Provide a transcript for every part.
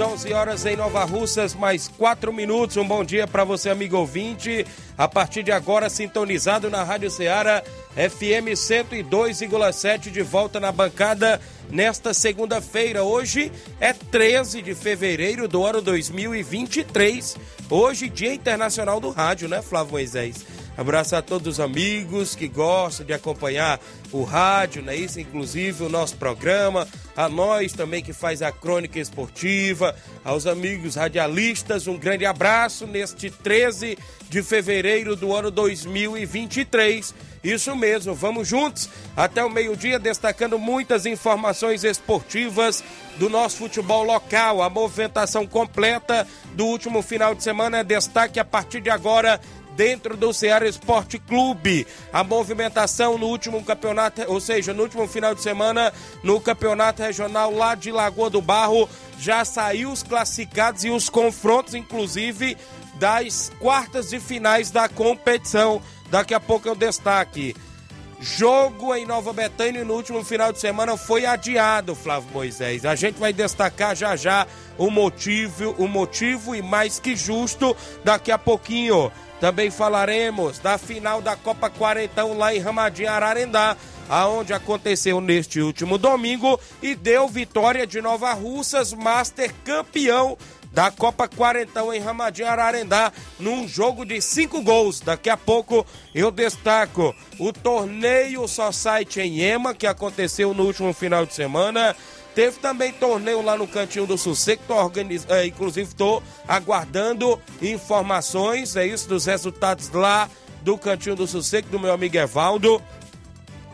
11 horas em Nova Russas, mais 4 minutos. Um bom dia para você, amigo ouvinte. A partir de agora, sintonizado na Rádio Ceará, FM 102,7, de volta na bancada nesta segunda-feira. Hoje é 13 de fevereiro do ano 2023. Hoje, Dia Internacional do Rádio, né, Flávio Moisés? Abraço a todos os amigos que gostam de acompanhar o rádio, né? Isso, inclusive, o nosso programa, a nós também que faz a crônica esportiva, aos amigos radialistas, um grande abraço neste 13 de fevereiro do ano 2023. Isso mesmo, vamos juntos até o meio-dia, destacando muitas informações esportivas do nosso futebol local. A movimentação completa do último final de semana é destaque a partir de agora dentro do Ceará Esporte Clube. A movimentação no último campeonato, ou seja, no último final de semana, no campeonato regional lá de Lagoa do Barro, já saiu os classificados e os confrontos, inclusive, das quartas de finais da competição. Daqui a pouco eu destaque. Jogo em Nova Betânia no último final de semana foi adiado, Flávio Moisés. A gente vai destacar já já o motivo, o motivo e mais que justo daqui a pouquinho. Também falaremos da final da Copa Quarentão lá em Ramadinho, Ararendá, aonde aconteceu neste último domingo e deu vitória de Nova Russas, Master campeão da Copa Quarentão em Ramadinho, Ararendá, num jogo de cinco gols. Daqui a pouco eu destaco o torneio Society em Ema, que aconteceu no último final de semana. Teve também torneio lá no Cantinho do Sossego, tô organiz... É, inclusive estou aguardando informações, é isso, dos resultados lá do Cantinho do Sossego, do meu amigo Evaldo.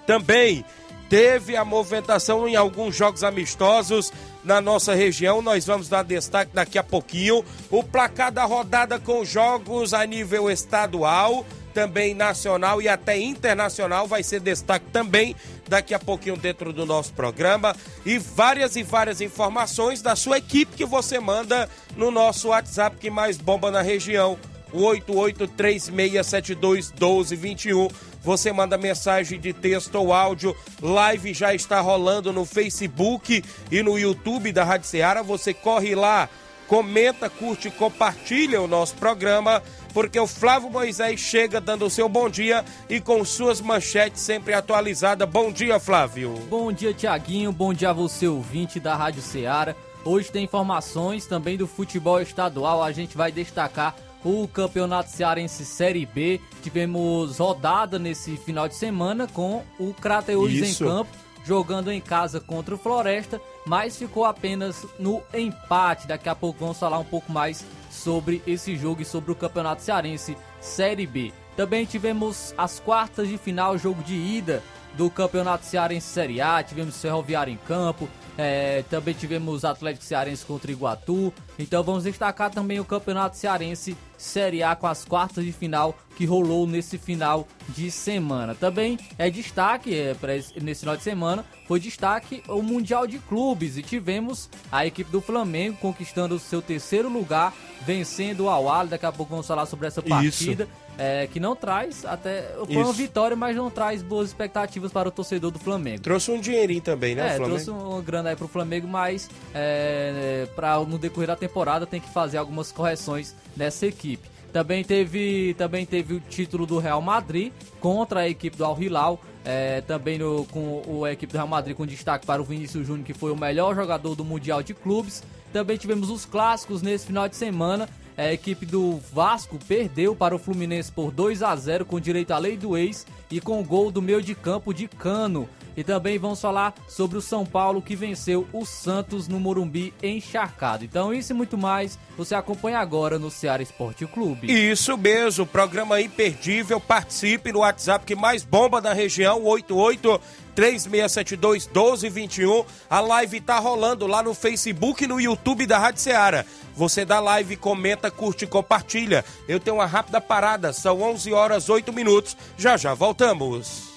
Também teve a movimentação em alguns jogos amistosos na nossa região. Nós vamos dar destaque daqui a pouquinho. O placar da rodada com jogos a nível estadual também nacional e até internacional vai ser destaque também daqui a pouquinho dentro do nosso programa e várias e várias informações da sua equipe que você manda no nosso WhatsApp que mais bomba na região, o 8836721221. Você manda mensagem de texto ou áudio. Live já está rolando no Facebook e no YouTube da Rádio Ceará. Você corre lá, comenta, curte, compartilha o nosso programa porque o Flávio Moisés chega dando o seu bom dia e com suas manchetes sempre atualizadas. Bom dia, Flávio. Bom dia, Tiaguinho. Bom dia a você, ouvinte da Rádio Ceará. Hoje tem informações também do futebol estadual. A gente vai destacar o Campeonato Cearense Série B. Tivemos rodada nesse final de semana com o Crateus em campo, jogando em casa contra o Floresta, mas ficou apenas no empate. Daqui a pouco vamos falar um pouco mais sobre esse jogo e sobre o Campeonato Cearense Série B. Também tivemos as quartas de final, jogo de ida do Campeonato Cearense Série A, tivemos Ferroviário em campo, é, também tivemos Atlético Cearense contra Iguatu. Então vamos destacar também o Campeonato Cearense Série A com as quartas de final que rolou nesse final de semana. Também é destaque é, para nesse final de semana foi destaque o Mundial de Clubes e tivemos a equipe do Flamengo conquistando o seu terceiro lugar, vencendo o Awali. Daqui a pouco vamos falar sobre essa partida. Isso é, que não traz até foi uma vitória, mas não traz boas expectativas para o torcedor do Flamengo. Trouxe um dinheirinho também, né? É, trouxe uma grana aí para o Flamengo, mas é, para no decorrer da temporada tem que fazer algumas correções nessa equipe. Também teve, também teve o título do Real Madrid contra a equipe do Al Hilal. É, também no, com o, a equipe do Real Madrid com destaque para o Vinícius Júnior, que foi o melhor jogador do Mundial de Clubes. Também tivemos os clássicos nesse final de semana. A equipe do Vasco perdeu para o Fluminense por 2 a 0 com direito à lei do ex e com gol do meio de campo de Cano. E também vamos falar sobre o São Paulo que venceu o Santos no Morumbi encharcado. Então isso e muito mais você acompanha agora no Ceará Esporte Clube. Isso mesmo, programa imperdível. Participe no WhatsApp que mais bomba da região, 88 3672 1221. A live tá rolando lá no Facebook e no YouTube da Rádio Ceará. Você dá live, comenta, curte e compartilha. Eu tenho uma rápida parada, são 11 horas 8 minutos. Já já voltamos.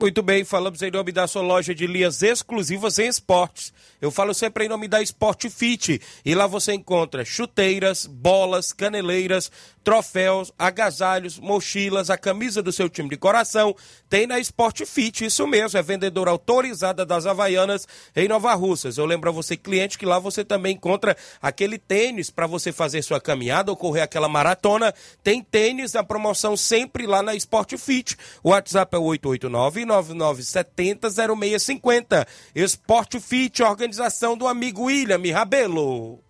Muito bem, falamos em nome da sua loja de linhas exclusivas em esportes. Eu falo sempre em nome da Sport Fit. E lá você encontra chuteiras, bolas, caneleiras, troféus, agasalhos, mochilas, a camisa do seu time de coração. Tem na Sport Fit, isso mesmo, é vendedora autorizada das Havaianas em Nova Russas. Eu lembro a você, cliente, que lá você também encontra aquele tênis para você fazer sua caminhada ou correr aquela maratona. Tem tênis na promoção sempre lá na Sport Fit. O WhatsApp é 889-9970-0650. Sport Fit, organização do amigo William Rabelo.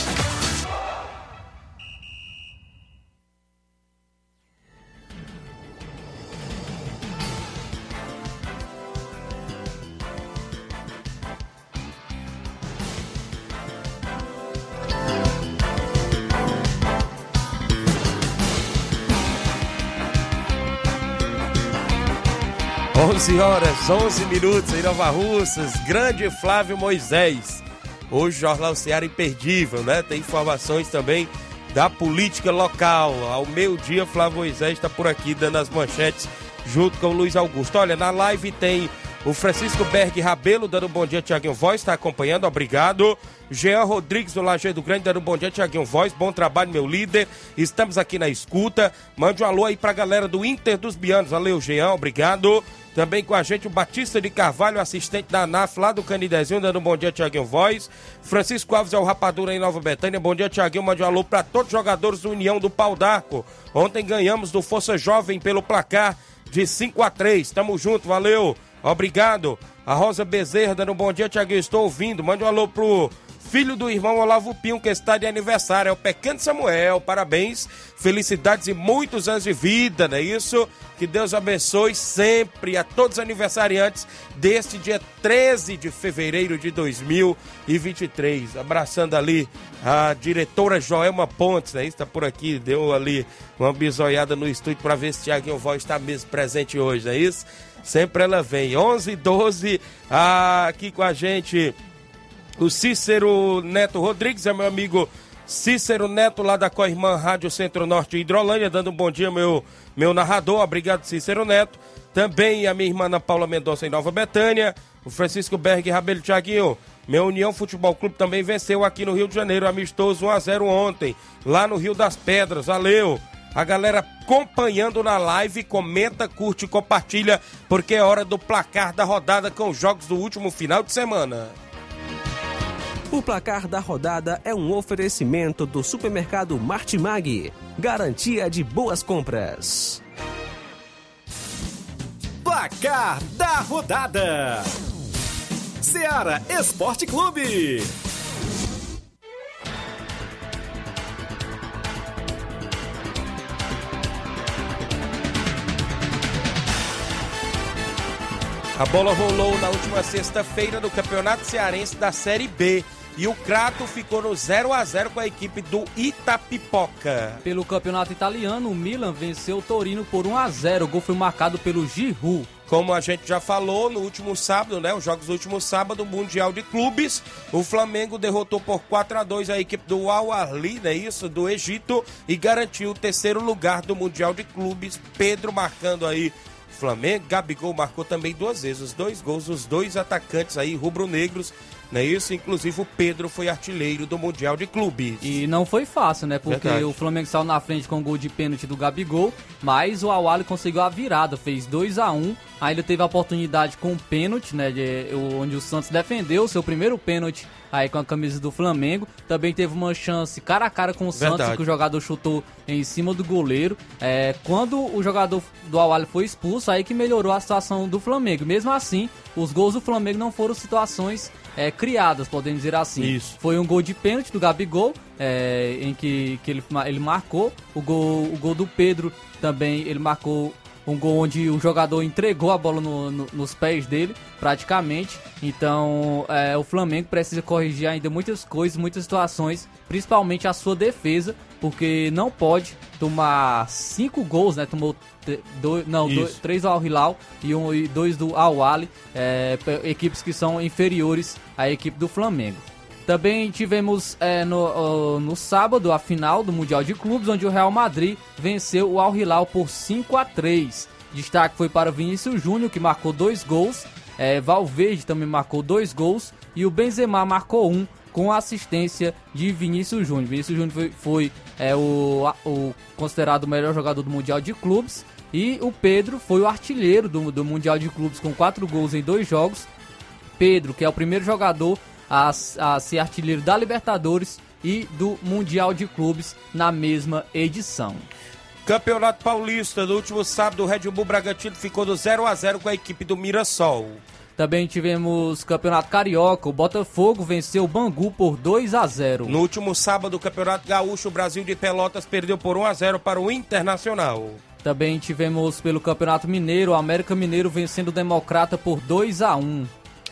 Onze horas, 11 minutos em Nova Russas, grande Flávio Moisés. Hoje Jornal Seara imperdível, né? Tem informações também da política local. Ao meio-dia, Flávio Moisés está por aqui dando as manchetes junto com o Luiz Augusto. Olha, na live tem o Francisco Berg Rabelo dando bom dia, Tiaguinho Voz, está acompanhando, obrigado. Jean Rodrigues do Lajeado Grande dando bom dia, Tiaguinho Voz, bom trabalho, meu líder. Estamos aqui na escuta. Mande um alô aí pra galera do Inter dos Bianos. Valeu, Jean, obrigado. Também com a gente o Batista de Carvalho, assistente da ANAF lá do Canidezinho, dando um bom dia, Tiaguinho Voz. Francisco Alves é o Rapadura em Nova Betânia. Bom dia, Tiaguinho. Mande um alô para todos os jogadores do União do Pau d'Arco. Ontem ganhamos do Força Jovem pelo placar de 5 a 3 Tamo junto, valeu. Obrigado. A Rosa Bezerra dando um bom dia, Tiaguinho. Estou ouvindo. Mande um alô pro filho do irmão Olavo Pinho, que está de aniversário. É o pequeno Samuel. Parabéns, felicidades e muitos anos de vida, não é isso? Que Deus abençoe sempre a todos os aniversariantes deste dia 13 de fevereiro de 2023. Abraçando ali a diretora Joelma Pontes, né? Está por aqui, deu ali uma bisoiada no estúdio para ver se Tiaguinho Voz está mesmo presente hoje, não é isso? Sempre ela vem. 11 12 ah, aqui com a gente. O Cícero Neto Rodrigues é meu amigo Cícero Neto, lá da Coirmã Rádio Centro-Norte Hidrolândia, dando um bom dia, meu, meu narrador. Obrigado, Cícero Neto. Também a minha irmã Ana Paula Mendonça em Nova Betânia. O Francisco Berg Rabelo Thiaguinho. Meu União Futebol Clube também venceu aqui no Rio de Janeiro, amistoso 1x0 ontem, lá no Rio das Pedras. Valeu! A galera acompanhando na live, comenta, curte e compartilha, porque é hora do placar da rodada com os jogos do último final de semana. O placar da rodada é um oferecimento do supermercado Martimag, Garantia de boas compras. Placar da rodada: Seara Esporte Clube. A bola rolou na última sexta-feira no Campeonato Cearense da Série B. E o Crato ficou no 0 a 0 com a equipe do Itapipoca. Pelo campeonato italiano, o Milan venceu o Torino por 1 a 0. O gol foi marcado pelo Giroud. Como a gente já falou no último sábado, né? Os jogos do último sábado, Mundial de Clubes. O Flamengo derrotou por 4 a 2 a equipe do Al Ahly, né? Isso, do Egito. E garantiu o terceiro lugar do Mundial de Clubes. Pedro marcando aí Flamengo. Gabigol marcou também duas vezes os dois gols, os dois atacantes aí rubro-negros, não é isso? Inclusive o Pedro foi artilheiro do Mundial de Clubes. E não foi fácil, né? Porque Verdade. o Flamengo saiu na frente com o gol de pênalti do Gabigol, mas o Awali conseguiu a virada, fez 2 a 1 Ainda teve a oportunidade com o pênalti, né? de- onde o Santos defendeu o seu primeiro pênalti aí com a camisa do Flamengo. Também teve uma chance cara a cara com o Santos, Verdade. que o jogador chutou em cima do goleiro. É, quando o jogador do Awali foi expulso, aí que melhorou a situação do Flamengo. Mesmo assim, os gols do Flamengo não foram situações é, criadas, podemos dizer assim. Isso. Foi um gol de pênalti do Gabigol, é, em que, que ele, ele marcou. O gol, o gol do Pedro também, ele marcou um gol onde o jogador entregou a bola no- no- nos pés dele, praticamente. Então, é, o Flamengo precisa corrigir ainda muitas coisas, muitas situações, principalmente a sua defesa, porque não pode tomar cinco gols, né? Tomou dois, não, dois, três do Al Hilal e, um, e dois do Al Ali, é, pe- equipes que são inferiores à equipe do Flamengo. Também tivemos é, no, no sábado a final do Mundial de Clubes, onde o Real Madrid venceu o Al Hilal por 5 a 3 Destaque foi para o Vinícius Júnior, que marcou dois gols. É, Valverde também marcou dois gols. E o Benzema marcou um com a assistência de Vinícius Júnior. Vinícius Júnior foi, foi, é, o, o considerado o melhor jogador do Mundial de Clubes. E o Pedro foi o artilheiro do, do Mundial de Clubes com quatro gols em dois jogos. Pedro, que é o primeiro jogador a, a ser artilheiro da Libertadores e do Mundial de Clubes na mesma edição. Campeonato Paulista, no último sábado, o Red Bull Bragantino ficou no 0 a 0 com a equipe do Mirassol. Também tivemos Campeonato Carioca, o Botafogo venceu o Bangu por 2 a 0. No último sábado, o Campeonato Gaúcho, o Brasil de Pelotas perdeu por 1 a 0 para o Internacional. Também tivemos pelo Campeonato Mineiro, o América Mineiro vencendo o Democrata por 2 a 1.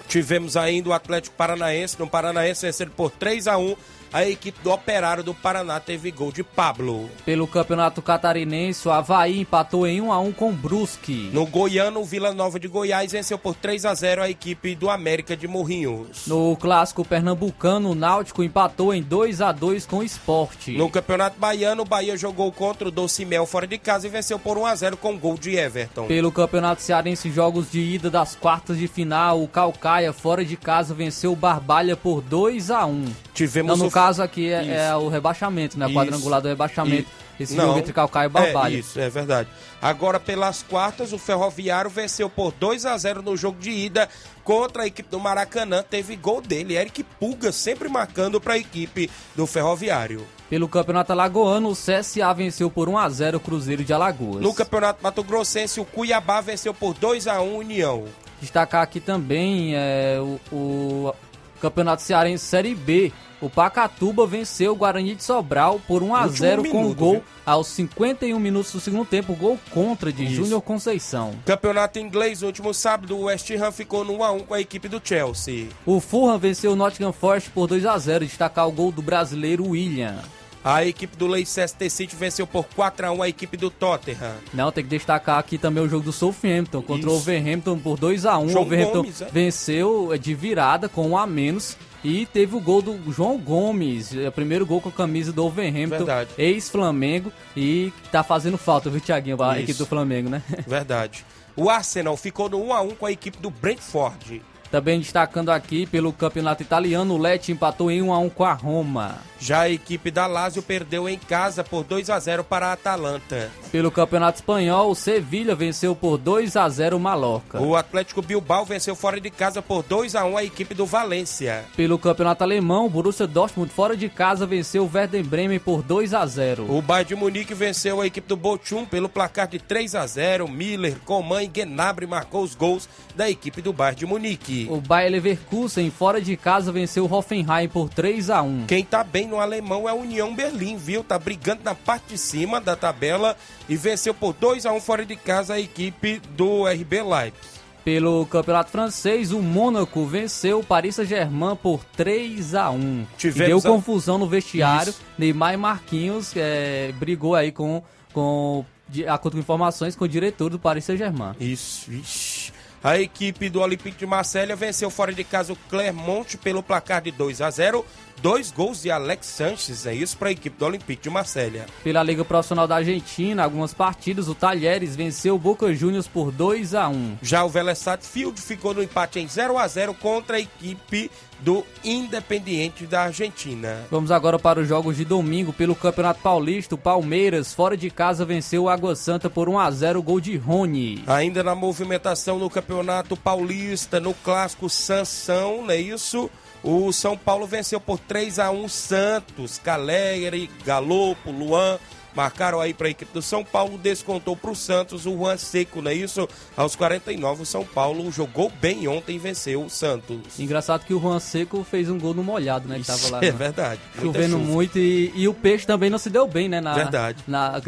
Tivemos ainda o Atlético Paranaense, no Paranaense vencendo por 3 a 1 A equipe do Operário do Paraná teve gol de Pablo. Pelo Campeonato Catarinense, o Havaí empatou em 1 a 1 com o Brusque. No Goiano, o Vila Nova de Goiás venceu por 3 a 0 a equipe do América de Morrinhos. No clássico pernambucano, o Náutico empatou em 2 a 2 com o Esporte. No Campeonato Baiano, o Bahia jogou contra o Docimel fora de casa e venceu por 1 a 0 com gol de Everton. Pelo Campeonato Cearense, jogos de ida das quartas de final, o Calcaia fora de casa venceu o Barbalha por 2 a 1. Tivemos Não, caso aqui é, é o rebaixamento, né? O Isso. quadrangular do rebaixamento. Esse Não, jogo entre Calcaia e Barbalha. É, isso, é verdade. Agora, pelas quartas, o Ferroviário venceu por 2 a 0 no jogo de ida contra a equipe do Maracanã. Teve gol dele, Eric Puga, sempre marcando para a equipe do Ferroviário. Pelo Campeonato Alagoano, o CSA venceu por 1 a 0 o Cruzeiro de Alagoas. No Campeonato Mato Grossense, o Cuiabá venceu por 2 a 1 União. Destacar aqui também é, o, o Campeonato Cearense Série B. O Pacatuba venceu o Guarani de Sobral por 1 a Último 0 com minuto, gol viu? aos 51 minutos do segundo tempo, gol contra de. Júnior Conceição. Campeonato Inglês, no último sábado, o West Ham ficou no 1 a 1 com a equipe do Chelsea. O Fulham venceu o Nottingham Forest por 2 a 0, destacar o gol do brasileiro William. A equipe do Leicester City venceu por 4 a 1 a equipe do Tottenham. Não, tem que destacar aqui também o jogo do Southampton contra o Isso. Wolverhampton por 2 a 1. O João Wolverhampton Gomes, é? venceu de virada com um a menos e teve o gol do João Gomes, é o primeiro gol com a camisa do Wolverhampton, Verdade. ex-Flamengo e tá fazendo falta, viu, Thiaguinho, a Isso. equipe do Flamengo, né? Verdade. O Arsenal ficou no 1 a 1 com a equipe do Brentford. Também destacando aqui pelo campeonato italiano, o Lecce empatou em 1 a 1 com a Roma. Já a equipe da Lazio perdeu em casa por 2 a 0 para a Atalanta. Pelo campeonato espanhol, o Sevilha venceu por 2 a 0 o Mallorca. O Atlético Bilbao venceu fora de casa por 2 a 1 a equipe do Valência. Pelo campeonato alemão, o Borussia Dortmund fora de casa venceu o Werder Bremen por 2 a 0. O Bayern de Munique venceu a equipe do Bochum pelo placar de 3 a 0. Miller, Coman e Gnabry marcou os gols da equipe do Bayern de Munique. O Bayer Leverkusen fora de casa venceu o Hoffenheim por 3 a 1. Quem tá bem no alemão é a União Berlim, viu? Tá brigando na parte de cima da tabela e venceu por 2 a 1 fora de casa a equipe do RB Leipzig. Pelo campeonato francês, o Mônaco venceu o Paris Saint-Germain por 3 a 1 Tivemos deu confusão no vestiário. Isso. Neymar e Marquinhos é, brigou aí com, com de acordo com informações, com o diretor do Paris Saint-Germain. Isso, ixi. A equipe do Olympique de Marselha venceu fora de casa o Clermont pelo placar de 2 a 0. Dois gols de Alex Sanches, é isso para a equipe do Olympique de Marselha. Pela Liga Profissional da Argentina, algumas partidas, o Talheres venceu o Boca Juniors por 2 a 1 Já o Vélez Sarsfield ficou no empate em 0 a 0 contra a equipe do Independiente da Argentina. Vamos agora para os jogos de domingo pelo Campeonato Paulista. O Palmeiras, fora de casa, venceu o Água Santa por 1 a 0 gol de Rony. Ainda na movimentação no Campeonato Paulista, no clássico Sansão, não é isso? O São Paulo venceu por 3 a 1 Santos, Calegari, Galopo, Luan. Marcaram aí para a equipe do São Paulo, descontou para o Santos o Juan Seco, não é isso? Aos 49, o São Paulo jogou bem ontem e venceu o Santos. Engraçado que o Juan Seco fez um gol no molhado, né? Que tava lá. é no- verdade. Chovendo muito e, e o peixe também não se deu bem, né? Na, Verdade. Na,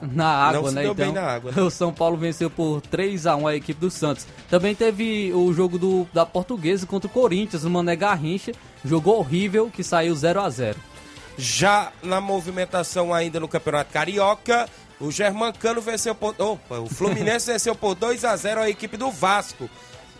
na água, Não se né? deu então, bem na água. O São Paulo venceu por 3 a 1 a equipe do Santos. Também teve o jogo do, da Portuguesa contra o Corinthians, o Mané Garrincha. Jogou horrível, que saiu 0 a 0 Já na movimentação ainda no Campeonato Carioca, o Germancano venceu por. Opa, o Fluminense venceu por 2 a 0 a equipe do Vasco.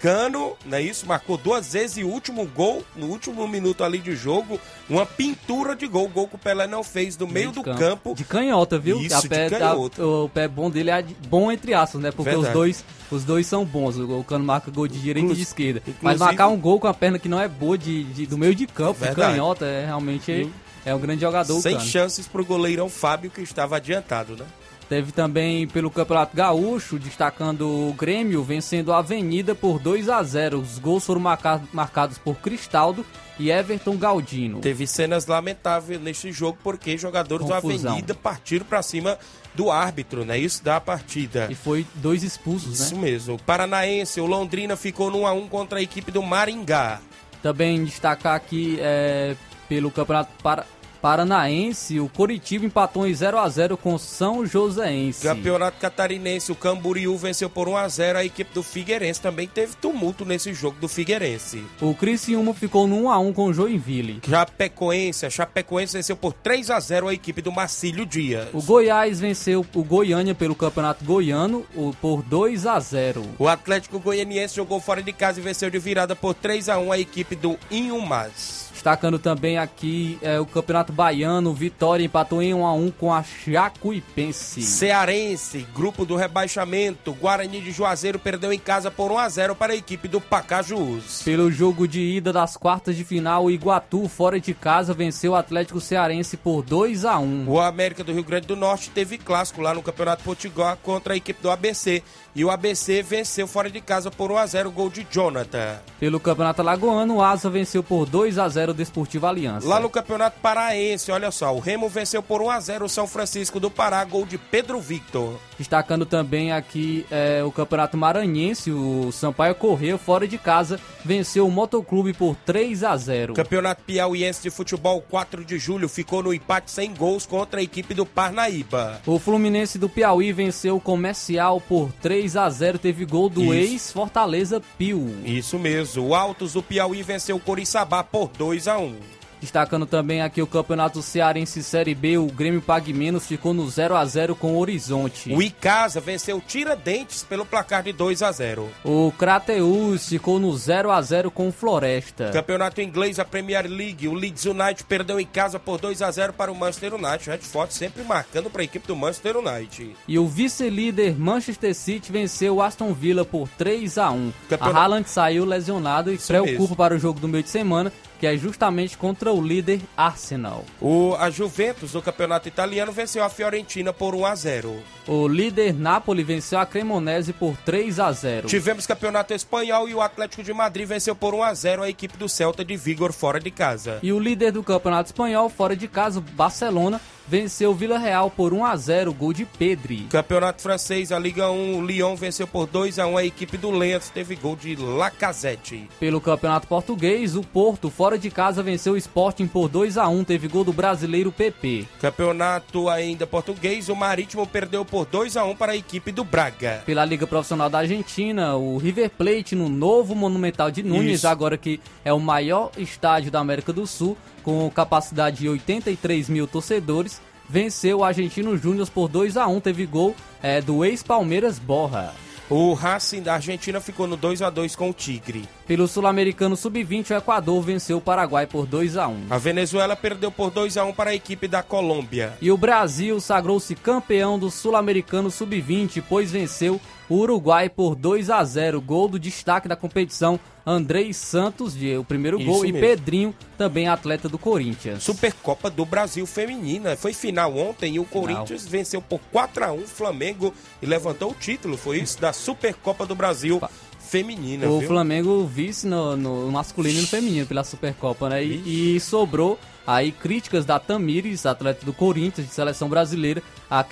Cano, não é isso? Marcou duas vezes e o último gol, no último minuto ali de jogo, uma pintura de gol. Gol que o Pelé não fez do meio de do campo. De canhota, viu? Isso, A de pé- canhota. a- o pé bom dele é bom entre aspas, né? Porque os dois, os dois são bons. O, Cano marca gol de direita e de esquerda. Mas marcar um gol com a perna que não é boa de, de- do meio de campo, de canhota, é realmente é um grande jogador. Sem chances pro goleirão Fábio, que estava adiantado, né? Teve também pelo Campeonato Gaúcho, destacando o Grêmio, vencendo a Avenida por 2 a 0 Os gols foram marca- marcados por Cristaldo e Everton Galdino. Teve cenas lamentáveis neste jogo porque jogadores Confusão. da Avenida partiram para cima do árbitro, né? Isso da partida. E foi dois expulsos, Isso né? mesmo. O Paranaense, o Londrina ficou no 1x1 contra a equipe do Maringá. Também destacar aqui é, pelo Campeonato Para- Paranaense, o Coritiba empatou em 0 a 0 com São Joséense. Campeonato Catarinense, o Camboriú venceu por 1x0 a equipe do Figueirense. Também teve tumulto nesse jogo do Figueirense. O Criciúma ficou no 1 a 1 com o Joinville. Chapecoense, a Chapecoense venceu por 3x0 a equipe do Marcílio Dias. O Goiás venceu o Goiânia pelo Campeonato Goiano por 2 a 0. O Atlético Goianiense jogou fora de casa e venceu de virada por 3x1 a equipe do Inhumas. Destacando também aqui é, o Campeonato Baiano, Vitória empatou em 1 a 1 com a Jacuipense. Cearense, grupo do rebaixamento. Guarani de Juazeiro perdeu em casa por 1x0 para a equipe do Pacajus. Pelo jogo de ida das quartas de final, o Iguatu, fora de casa, venceu o Atlético Cearense por 2 a 1. O América do Rio Grande do Norte teve clássico lá no Campeonato Potiguar contra a equipe do ABC. E o ABC venceu fora de casa por 1x0 gol de Jonathan. Pelo Campeonato Alagoano, o Asa venceu por 2 a 0 o Desportivo Aliança. Lá no Campeonato Paraense, olha só, o Remo venceu por 1x0 o São Francisco do Pará, gol de Pedro Victor. Destacando também aqui é, o Campeonato Maranhense, o Sampaio Correia, fora de casa, venceu o Motoclube por 3 a 0. Campeonato Piauiense de Futebol 4 de julho ficou no empate sem gols contra a equipe do Parnaíba. O Fluminense do Piauí venceu o Comercial por 3 a 0 teve gol do ex-Fortaleza Pio. Isso mesmo, o Altos do Piauí venceu o Coriçaba por 2 a 1 Destacando também aqui o Campeonato Cearense Série B, o Grêmio Pague Menos ficou no 0 a 0 com o Horizonte. O Icasa venceu Tiradentes pelo placar de 2 a 0. O Crateus ficou no 0 a 0 com o Floresta. Campeonato inglês, a Premier League, o Leeds United perdeu em casa por 2 a 0 para o Manchester United. Redford sempre marcando para a equipe do Manchester United. E o vice-líder Manchester City venceu o Aston Villa por 3 a 1. Campeonato- A Haaland saiu lesionado e Isso preocupa mesmo. para o jogo do meio de semana, que é justamente contra o líder Arsenal. O, a Juventus do campeonato italiano venceu a Fiorentina por 1 a 0. O líder Napoli venceu a Cremonese por 3 a 0. Tivemos campeonato espanhol e o Atlético de Madrid venceu por 1 a 0 a equipe do Celta de Vigor fora de casa. E o líder do Campeonato Espanhol, fora de casa, Barcelona, venceu o Vila Real por 1 a 0, gol de Pedri. Campeonato francês, a Liga 1, o Lyon venceu por 2 a 1 a equipe do Lens, teve gol de Lacazette. Pelo Campeonato Português, o Porto, fora de casa, venceu o Sporting por 2 a 1, teve gol do brasileiro PP. Campeonato ainda português, o Marítimo perdeu por 2 a 1 para a equipe do Braga. Pela Liga Profissional da Argentina, o River Plate no novo Monumental de Nunes, Isso. agora que é o maior estádio da América do Sul, com capacidade de 83 mil torcedores, venceu o Argentino Júnior por 2 a 1 teve gol é, do ex-Palmeiras Borra. O Racing da Argentina ficou no 2 a 2 com o Tigre. Pelo Sul-Americano Sub-20, o Equador venceu o Paraguai por 2 a 1 A Venezuela perdeu por 2 a 1 para a equipe da Colômbia. E o Brasil sagrou-se campeão do Sul-Americano Sub-20, pois venceu o Uruguai por 2 a 0. Gol do destaque da competição, Andrei Santos, de, o primeiro Isso gol, e mesmo. Pedrinho, também atleta do Corinthians. Supercopa do Brasil Feminina. Foi final ontem e o Corinthians venceu por 4 a 1 o Flamengo e levantou o título. Foi isso da Supercopa do Brasil Feminina. O viu? Flamengo vice no, no masculino e no feminino pela Supercopa, né? E, e sobrou aí críticas da Tamires, atleta do Corinthians, de seleção brasileira, a-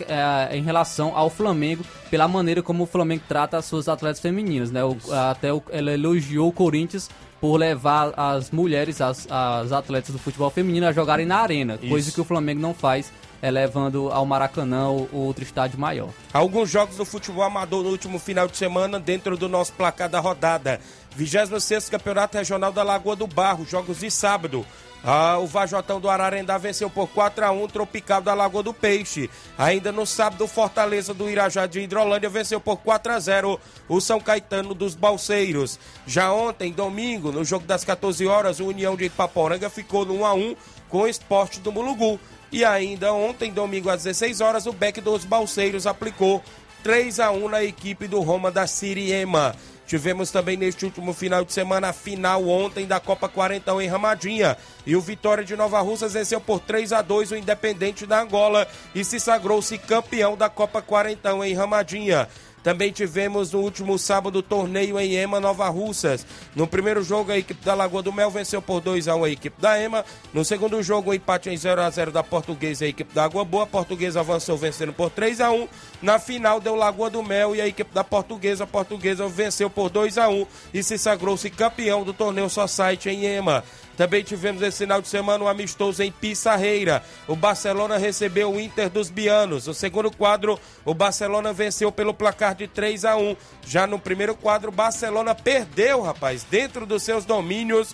a- em relação ao Flamengo, pela maneira como o Flamengo trata as suas atletas femininas, né? O- até o- ela elogiou o Corinthians por levar as mulheres, as, as atletas do futebol feminino a jogarem na arena, coisa Isso. que o Flamengo não faz, é levando ao Maracanã ou outro estádio maior. Alguns jogos do futebol amador no último final de semana dentro do nosso placar da rodada. 26 Campeonato Regional da Lagoa do Barro, jogos de sábado. Ah, o Vajotão do Ararendá venceu por 4 a 1 Tropical da Lagoa do Peixe. Ainda no sábado, o Fortaleza do Irajá de Hidrolândia venceu por 4 a 0 o São Caetano dos Balseiros. Já ontem, domingo, no jogo das 14 horas, o União de Ipaporanga ficou no 1 a 1 com o Esporte do Mulugu. E ainda ontem, domingo às 16 horas, o Beck dos Balseiros aplicou 3 a 1 na equipe do Roma da Siriema. Tivemos também neste último final de semana a final ontem da Copa Quarentão em Ramadinha. E o Vitória de Nova Russas venceu por 3 a 2 o Independente da Angola e se sagrou-se campeão da Copa Quarentão em Ramadinha. Também tivemos no último sábado o torneio em Ema, Nova Russas. No primeiro jogo, a equipe da Lagoa do Mel venceu por 2 a 1 a equipe da Ema. No segundo jogo, o empate em 0 a 0 da Portuguesa e a equipe da Água Boa. A Portuguesa avançou vencendo por 3 a 1 Na final, deu Lagoa do Mel e a equipe da Portuguesa. A Portuguesa venceu por 2 a 1 e se sagrou-se campeão do torneio Society em Ema. Também tivemos esse final de semana um amistoso em Pissarreira. O Barcelona recebeu o Inter dos Bianos. No segundo quadro, o Barcelona venceu pelo placar de 3 a 1. Já no primeiro quadro, o Barcelona perdeu, rapaz, dentro dos seus domínios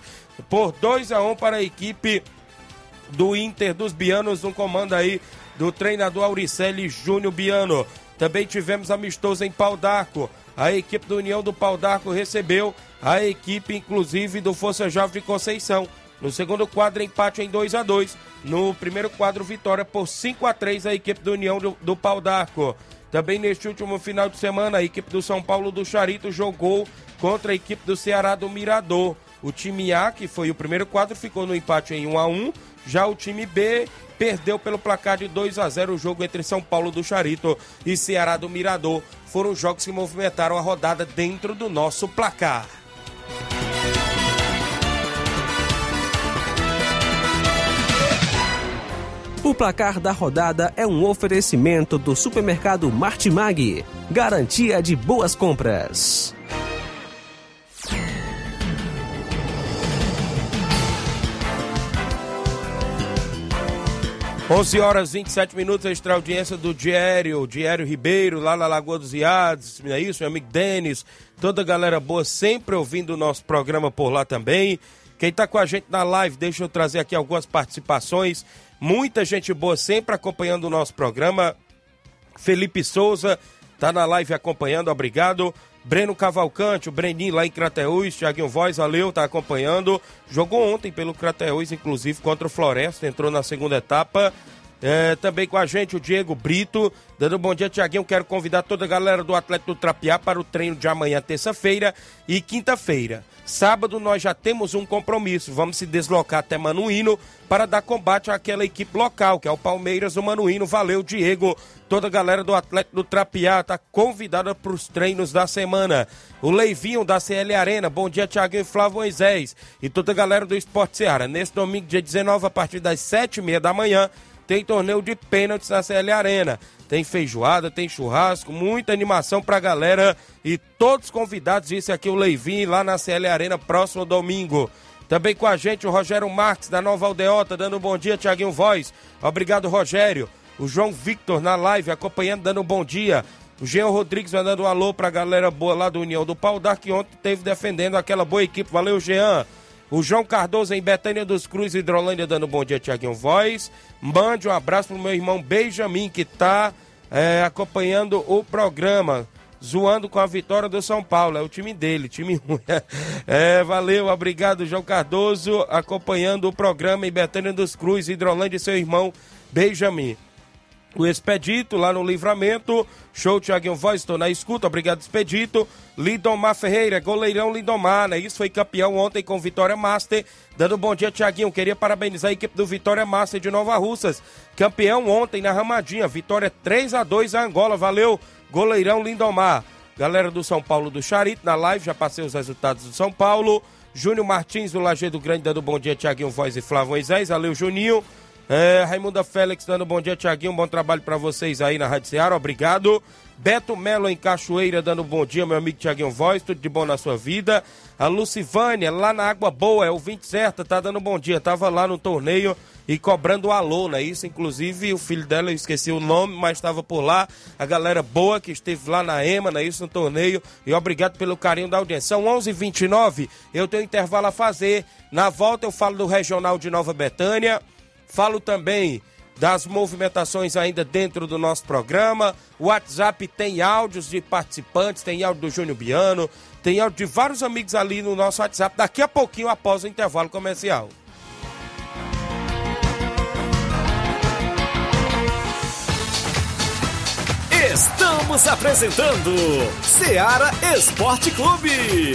por 2 a 1 para a equipe do Inter dos Bianos, no comando aí do treinador Auricelli Júnior Biano. Também tivemos amistoso em Pau d'Arco. A equipe do União do Pau d'Arco recebeu a equipe, inclusive, do Força Jovem de Conceição. No segundo quadro, empate em 2 a 2 No primeiro quadro, vitória por 5 a 3 a equipe do União do, do Pau d'Arco. Também neste último final de semana, a equipe do São Paulo do Charito jogou contra a equipe do Ceará do Mirador. O time A, que foi o primeiro quadro, ficou no empate em 1 a 1 Já o time B perdeu pelo placar de 2 a 0 o jogo entre São Paulo do Charito e Ceará do Mirador. Foram jogos que movimentaram a rodada dentro do nosso placar. O placar da rodada é um oferecimento do supermercado Martimag. Garantia de boas compras. 11 horas 27 minutos, extra audiência do Diário, Diário Ribeiro, lá na Lagoa dos Iados, não é isso? Meu amigo Denis, toda a galera boa sempre ouvindo o nosso programa por lá também. Quem está com a gente na live, deixa eu trazer aqui algumas participações. Muita gente boa sempre acompanhando o nosso programa. Felipe Souza tá na live acompanhando, obrigado. Breno Cavalcante, o Breninho lá em Crateús, Thiaguinho Voz, valeu, tá acompanhando. Jogou ontem pelo Crateús, inclusive, contra o Floresta, entrou na segunda etapa. É, também com a gente o Diego Brito, dando um bom dia, Tiaguinho. Quero convidar toda a galera do Atlético do Trapiá para o treino de amanhã, terça-feira e quinta-feira. Sábado nós já temos um compromisso. Vamos se deslocar até Manuíno para dar combate àquela equipe local, que é o Palmeiras do Manuíno. Valeu, Diego. Toda a galera do Atlético do Trapiá está convidada para os treinos da semana. O Leivinho da CL Arena. Bom dia, Tiaguinho e Flávio Moisés. E toda a galera do Esporte Seara. Nesse domingo, dia 19, a partir das sete e meia da manhã, tem torneio de pênaltis na CL Arena. Tem feijoada, tem churrasco, muita animação pra galera e todos convidados, disse aqui o Leivinho, lá na CL Arena, próximo domingo. Também com a gente o Rogério Marques, da Nova Aldeota, dando um bom dia, Tiaguinho Voz. Obrigado, Rogério. O João Victor na live, acompanhando, dando um bom dia. O Jean Rodrigues mandando um alô pra galera boa lá do União do Pau Dar, que ontem teve defendendo aquela boa equipe. Valeu, Jean. O João Cardoso em Betânia dos Cruz, Hidrolândia, dando um bom dia, Tiaguinho Voz. Mande um abraço pro meu irmão Benjamin, que tá é, acompanhando o programa, zoando com a vitória do São Paulo. É o time dele, time ruim. É, valeu, obrigado, João Cardoso, acompanhando o programa em Betânia dos Cruz, Hidrolândia, seu irmão Benjamin. O Expedito, lá no Livramento. Show, Tiaguinho Voz, estou na escuta. Obrigado, Expedito. Lindomar Ferreira, goleirão Lindomar, né? Isso foi campeão ontem com Vitória Master. Dando um bom dia, Tiaguinho. Queria parabenizar a equipe do Vitória Master de Nova Russas. Campeão ontem na Ramadinha. Vitória 3 a 2 a Angola. Valeu, goleirão Lindomar. Galera do São Paulo do Charito, na live, já passei os resultados do São Paulo. Júnior Martins do Lajeado Grande, dando um bom dia, Tiaguinho Voz e Flávio Moisés. Valeu, Juninho. É, Raimunda Félix dando bom dia, Tiaguinho. Bom trabalho para vocês aí na Rádio Ceará. Obrigado. Beto Melo em Cachoeira dando bom dia, meu amigo Tiaguinho Voz. Tudo de bom na sua vida. A Lucivânia, lá na Água Boa, é o 20 certa, tá dando bom dia. Tava lá no torneio e cobrando alô, né? Isso, inclusive, o filho dela, eu esqueci o nome, mas estava por lá. A galera boa que esteve lá na EMA, né? Isso, no torneio. E obrigado pelo carinho da audiência. São 11 h 29 eu tenho intervalo a fazer. Na volta eu falo do Regional de Nova Betânia. Falo também das movimentações ainda dentro do nosso programa. O WhatsApp tem áudios de participantes, tem áudio do Júnior Biano, tem áudio de vários amigos ali no nosso WhatsApp, daqui a pouquinho após o intervalo comercial. Estamos apresentando Seara Esporte Clube.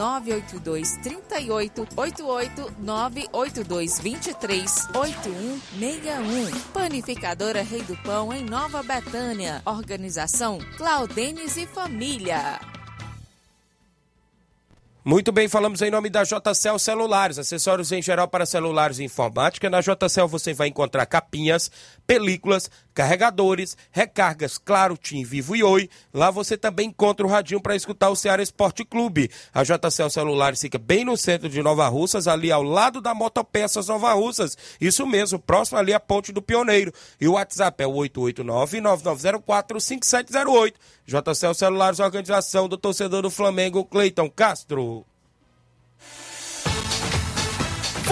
982 38 88 982 23 8161. Panificadora Rei do Pão em Nova Betânia. Organização Claudenes e Família. Muito bem, falamos em nome da JCL Celulares, acessórios em geral para celulares e informática. Na JCL você vai encontrar capinhas, películas, carregadores, recargas, claro, Tim, Vivo e Oi. Lá você também encontra o radinho para escutar o Ceará Esporte Clube. A JCL Celulares fica bem no centro de Nova Russas, ali ao lado da Motopeças Nova Russas. Isso mesmo, próximo ali à Ponte do Pioneiro. E o WhatsApp é o 889-9904-5708. JCL Celulares, organização do torcedor do Flamengo, Cleiton Castro.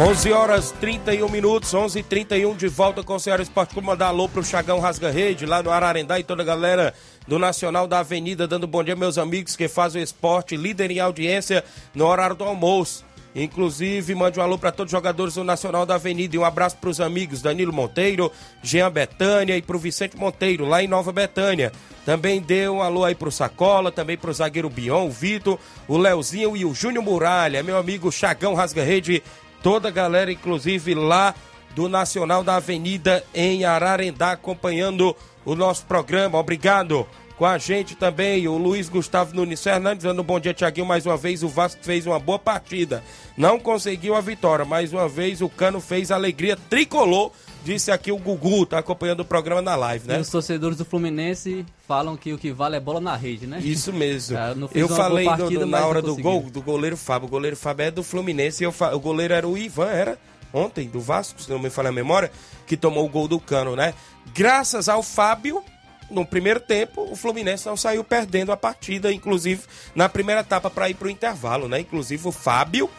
11 horas 31 minutos, 11 h 31 de volta com o Ceará Esporte Clube. Mandar alô pro Chagão Rasga Rede, lá no Ararendá e toda a galera do Nacional da Avenida, dando bom dia meus amigos que fazem o esporte, líder em audiência no horário do almoço. Inclusive, mande um alô para todos os jogadores do Nacional da Avenida e um abraço para os amigos Danilo Monteiro, Jean Betânia e para o Vicente Monteiro, lá em Nova Betânia. Também deu um alô aí pro Sacola, também pro zagueiro Bion, o Vitor, o Leozinho e o Júnior Muralha, meu amigo Chagão Rasga Rede, toda a galera, inclusive lá do Nacional da Avenida em Ararendá, acompanhando o nosso programa. Obrigado. Com a gente também o Luiz Gustavo Nunes Fernandes, dando um bom dia, Tiaguinho. Mais uma vez, o Vasco fez uma boa partida. Não conseguiu a vitória. Mais uma vez, o Cano fez alegria tricolor. Disse aqui o Gugu, tá acompanhando o programa na live, né? E os torcedores do Fluminense falam que o que vale é bola na rede, né? Isso mesmo. Ah, fiz eu falei partida, do- na hora do gol do goleiro Fábio. O goleiro Fábio é do Fluminense e eu o goleiro era o Ivan, era ontem, do Vasco, se não me falha a memória, que tomou o gol do Cano, né? Graças ao Fábio, no primeiro tempo, o Fluminense não saiu perdendo a partida, inclusive na primeira etapa para ir para o intervalo, né? Inclusive o Fábio,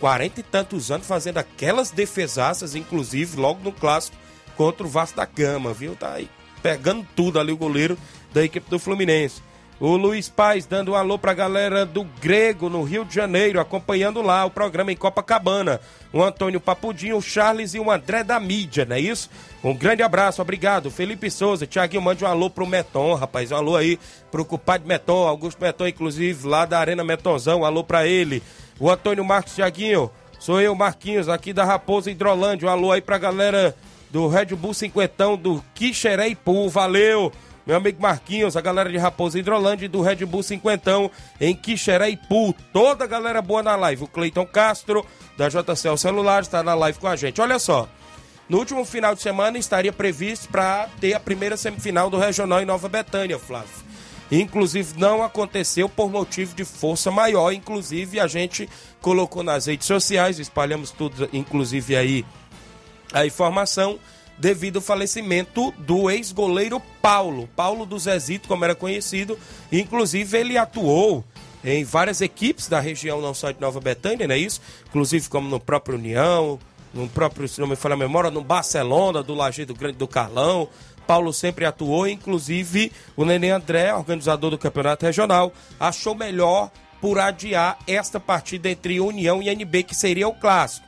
40 e tantos anos, fazendo aquelas defesaças, inclusive logo no clássico contra o Vasco da Gama, viu? Tá aí pegando tudo ali o goleiro da equipe do Fluminense. O Luiz Paz dando um alô pra galera do Grego, no Rio de Janeiro, acompanhando lá o programa em Copacabana. O Antônio Papudinho, o Charles e o André da mídia, não é isso? Um grande abraço, obrigado. Felipe Souza, Tiaguinho, mande um alô pro Meton, rapaz. Um alô aí pro culpado Meton, Augusto Meton, inclusive, lá da Arena Metonzão. Um alô pra ele. O Antônio Marcos Tiaguinho, sou eu, Marquinhos, aqui da Raposa Hidrolândia. Um alô aí pra galera do Red Bull Cinquentão, do Quixereipu, valeu! Meu amigo Marquinhos, a galera de Raposa Hidrolândia e do Red Bull Cinquentão em Quixereipu. Toda a galera boa na live. O Cleiton Castro, da JCL Celular, está na live com a gente. Olha só, no último final de semana estaria previsto para ter a primeira semifinal do Regional em Nova Betânia, Flávio. Inclusive não aconteceu por motivo de força maior. Inclusive a gente colocou nas redes sociais, espalhamos tudo, inclusive aí a informação devido ao falecimento do ex-goleiro Paulo, Paulo do Zezito, como era conhecido. Inclusive, ele atuou em várias equipes da região, não só de Nova Betânia, não é isso? Inclusive, como no próprio União, no próprio, se não me falha a memória, no Barcelona, do Lajeado Grande do Carlão. Paulo sempre atuou, inclusive o Nenê André, organizador do campeonato regional, achou melhor por adiar esta partida entre União e NB, que seria o clássico.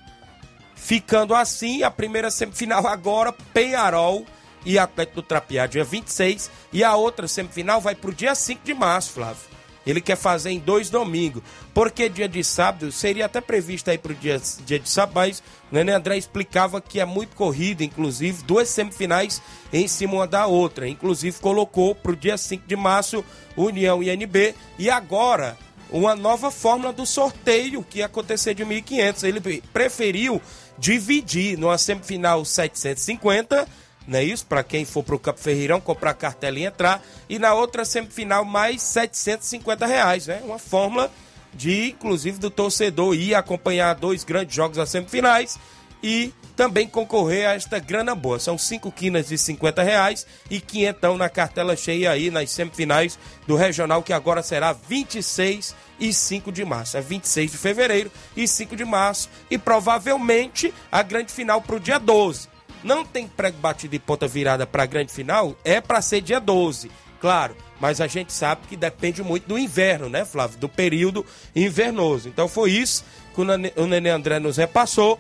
Ficando assim, a primeira semifinal agora, Penharol e Atlético do Trapiá, dia 26. E a outra semifinal vai pro dia 5 de março, Flávio. Ele quer fazer em dois domingos. Porque dia de sábado seria até previsto aí pro dia, dia de sábado, mas o Nenê André explicava que é muito corrido, inclusive, duas semifinais em cima uma da outra. Inclusive, colocou pro dia 5 de março União e NB. E agora, uma nova fórmula do sorteio que ia acontecer de 1.500. Ele preferiu dividir numa semifinal 750, não é isso? Para quem for para o Campo Ferreirão, comprar cartela e entrar. E na outra semifinal, mais 750 reais, né? Uma fórmula de, inclusive, do torcedor ir acompanhar dois grandes jogos das semifinais e também concorrer a esta grana boa. São cinco quinas de 50 reais e quinhentão na cartela cheia aí nas semifinais do Regional, que agora será 26 e 5 de março. É 26 de fevereiro e 5 de março. E provavelmente a grande final para o dia 12. Não tem prego batido e ponta virada para a grande final, é para ser dia 12, claro. Mas a gente sabe que depende muito do inverno, né, Flávio? Do período invernoso. Então foi isso que o Nenê André nos repassou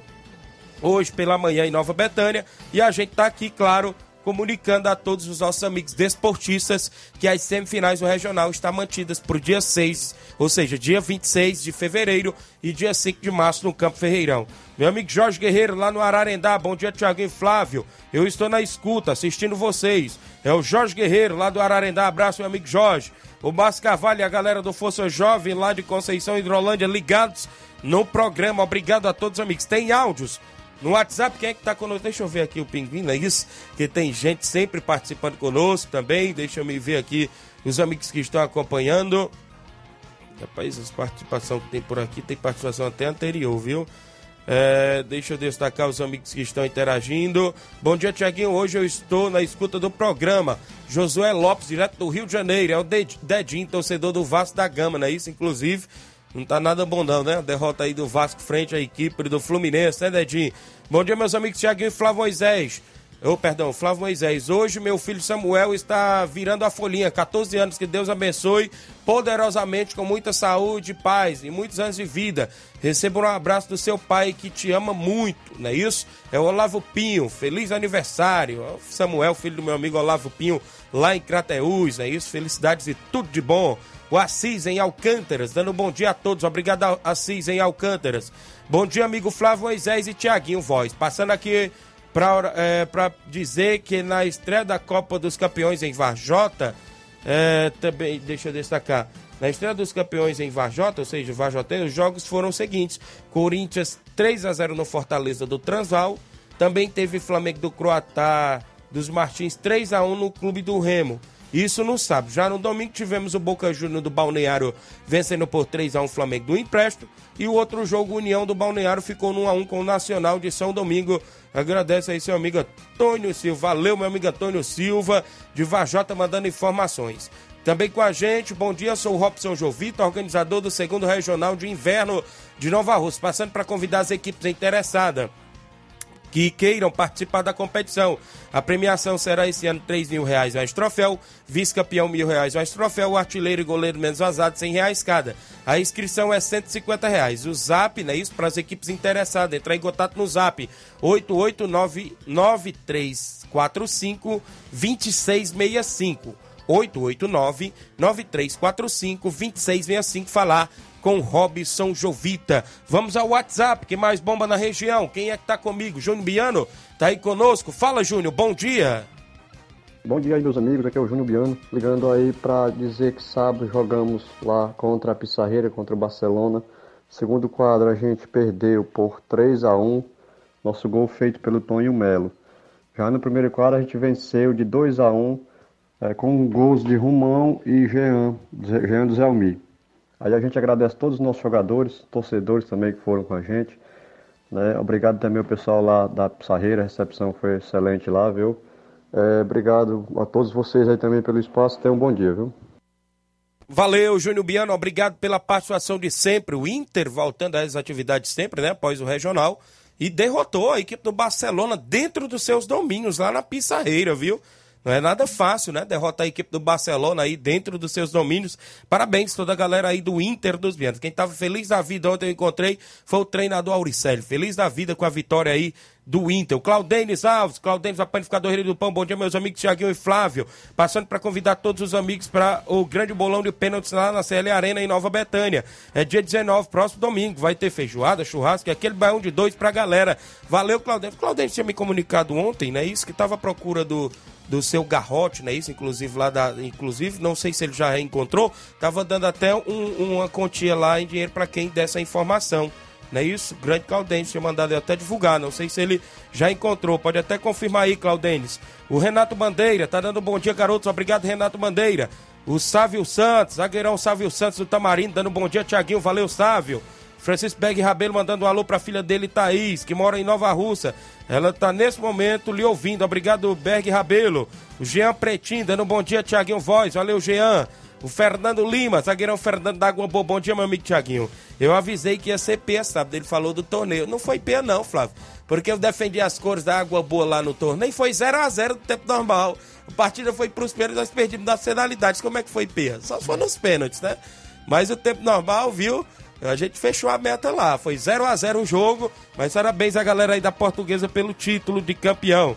hoje pela manhã em Nova Betânia. E a gente está aqui, claro, comunicando a todos os nossos amigos desportistas que as semifinais do Regional estão mantidas para o dia 6, ou seja, dia 26 de fevereiro e dia 5 de março no Campo Ferreirão. Meu amigo Jorge Guerreiro lá no Ararendá, bom dia Tiaguinho Flávio, eu estou na escuta, assistindo vocês. É o Jorge Guerreiro lá do Ararendá, abraço meu amigo Jorge. O Márcio Carvalho e a galera do Força Jovem lá de Conceição Hidrolândia ligados no programa, obrigado a todos amigos. Tem áudios no WhatsApp, quem é que tá conosco? Deixa eu ver aqui o Pinguim, não é isso? Que tem gente sempre participando conosco também. Deixa eu me ver aqui os amigos que estão acompanhando. Rapaz, as participação que tem por aqui, tem participação até anterior, viu? É, deixa eu destacar os amigos que estão interagindo. Bom dia, Tiaguinho. Hoje eu estou na escuta do programa. Josué Lopes, direto do Rio de Janeiro. É o Ded- Dedinho, torcedor do Vasco da Gama, não é isso? Inclusive, não tá nada bom não, né? A derrota aí do Vasco frente à equipe do Fluminense, né, Dedinho? Bom dia, meus amigos Tiaguinho e Flávio Moisés. Oh, perdão, Flávio Moisés. Hoje meu filho Samuel está virando a folhinha, 14 anos. Que Deus abençoe poderosamente, com muita saúde, paz e muitos anos de vida. Receba um abraço do seu pai que te ama muito, não é isso? É o Olavo Pinho. Feliz aniversário. Samuel, filho do meu amigo Olavo Pinho, lá em Crateús, é isso? Felicidades e tudo de bom. O Assis em Alcântaras, dando bom dia a todos. Obrigado, Assis em Alcântaras. Bom dia, amigo Flávio Moisés e Tiaguinho Voz. Passando aqui para é, dizer que na estreia da Copa dos Campeões em Varjota, é, também, deixa eu destacar, na estreia dos campeões em Varjota, ou seja, Varjota, os jogos foram os seguintes: Corinthians 3 a 0 no Fortaleza do Transval, também teve Flamengo do Croatá dos Martins 3 a 1 no Clube do Remo. Isso no sábado. Já no domingo tivemos o Boca Júnior do Balneário vencendo por 3 a 1 o Flamengo do Empréstimo. E o outro jogo, União do Balneário, ficou no 1 a 1 com o Nacional de São Domingo. Agradece aí seu amigo Antônio Silva. Valeu, meu amigo Antônio Silva, de Vajota, mandando informações. Também com a gente, bom dia, sou o Robson Jovito, organizador do segundo regional de inverno de Nova Rússia, passando para convidar as equipes interessadas que queiram participar da competição. A premiação será esse ano R$ mil reais mais troféu, vice-campeão mil reais mais troféu, artilheiro e goleiro menos vazado cem reais cada. A inscrição é 150 reais. O zap, né, isso para as equipes interessadas, entrar em contato no zap 8899345 2665. 889-9345-2665 falar com Robson Jovita. Vamos ao WhatsApp, que mais bomba na região. Quem é que tá comigo? Júnior Biano, tá aí conosco. Fala, Júnior, bom dia. Bom dia aí, meus amigos. Aqui é o Júnior Biano, ligando aí para dizer que sábado jogamos lá contra a Pissarreira, contra o Barcelona. Segundo quadro, a gente perdeu por 3 a 1 nosso gol feito pelo Tonho Melo. Já no primeiro quadro, a gente venceu de 2 a 1 é, com gols de Rumão e Jean, Jean do Zelmi. Aí a gente agradece todos os nossos jogadores, torcedores também que foram com a gente. Né? Obrigado também ao pessoal lá da Sarreira, a recepção foi excelente lá, viu? É, obrigado a todos vocês aí também pelo espaço. Tenham um bom dia, viu? Valeu, Júnior Biano, obrigado pela participação de sempre. O Inter voltando às atividades sempre, né? Após o regional. E derrotou a equipe do Barcelona dentro dos seus domínios, lá na Pissarreira, viu? Não é nada fácil, né? Derrotar a equipe do Barcelona aí dentro dos seus domínios. Parabéns toda a galera aí do Inter dos Vientos. Quem estava feliz da vida ontem eu encontrei foi o treinador Auricelli. Feliz da vida com a vitória aí do Inter. O Claudênis Alves, Claudênis, a panificador do Pão. Bom dia, meus amigos Tiaguinho e Flávio. Passando para convidar todos os amigos para o grande bolão de pênaltis lá na CL Arena em Nova Betânia. É dia 19, próximo domingo. Vai ter feijoada, churrasco e aquele baião de dois pra galera. Valeu, Claudênis. Claudênis tinha me comunicado ontem, né? Isso que tava à procura do do seu garrote, né? Isso, inclusive lá da. Inclusive, não sei se ele já reencontrou, tava dando até um, uma quantia lá em dinheiro para quem desse a informação. Não é isso? Grande Claudênis tinha mandado até divulgar. Não sei se ele já encontrou. Pode até confirmar aí, Claudênis. O Renato Bandeira tá dando um bom dia, garotos. Obrigado, Renato Bandeira. O Sávio Santos, zagueirão Sávio Santos do Tamarindo, dando um bom dia, Tiaguinho. Valeu, Sávio. Francisco Berg Rabelo mandando um alô para a filha dele, Thaís, que mora em Nova Russa. Ela está nesse momento lhe ouvindo. Obrigado, Berg Rabelo. O Jean Pretinho dando um bom dia, Tiaguinho Voz. Valeu, Jean. O Fernando Lima, zagueirão Fernando da Água Boa. Bom dia, meu amigo Tiaguinho. Eu avisei que ia ser P, sabe? Ele falou do torneio. Não foi P, não, Flávio. Porque eu defendi as cores da Água Boa lá no torneio. Foi 0 a 0 no tempo normal. A partida foi para os pênaltis, nós perdimos das penalidades. Como é que foi P? Só foi nos pênaltis, né? Mas o tempo normal, viu? A gente fechou a meta lá. Foi 0 a 0 o jogo, mas parabéns a galera aí da Portuguesa pelo título de campeão.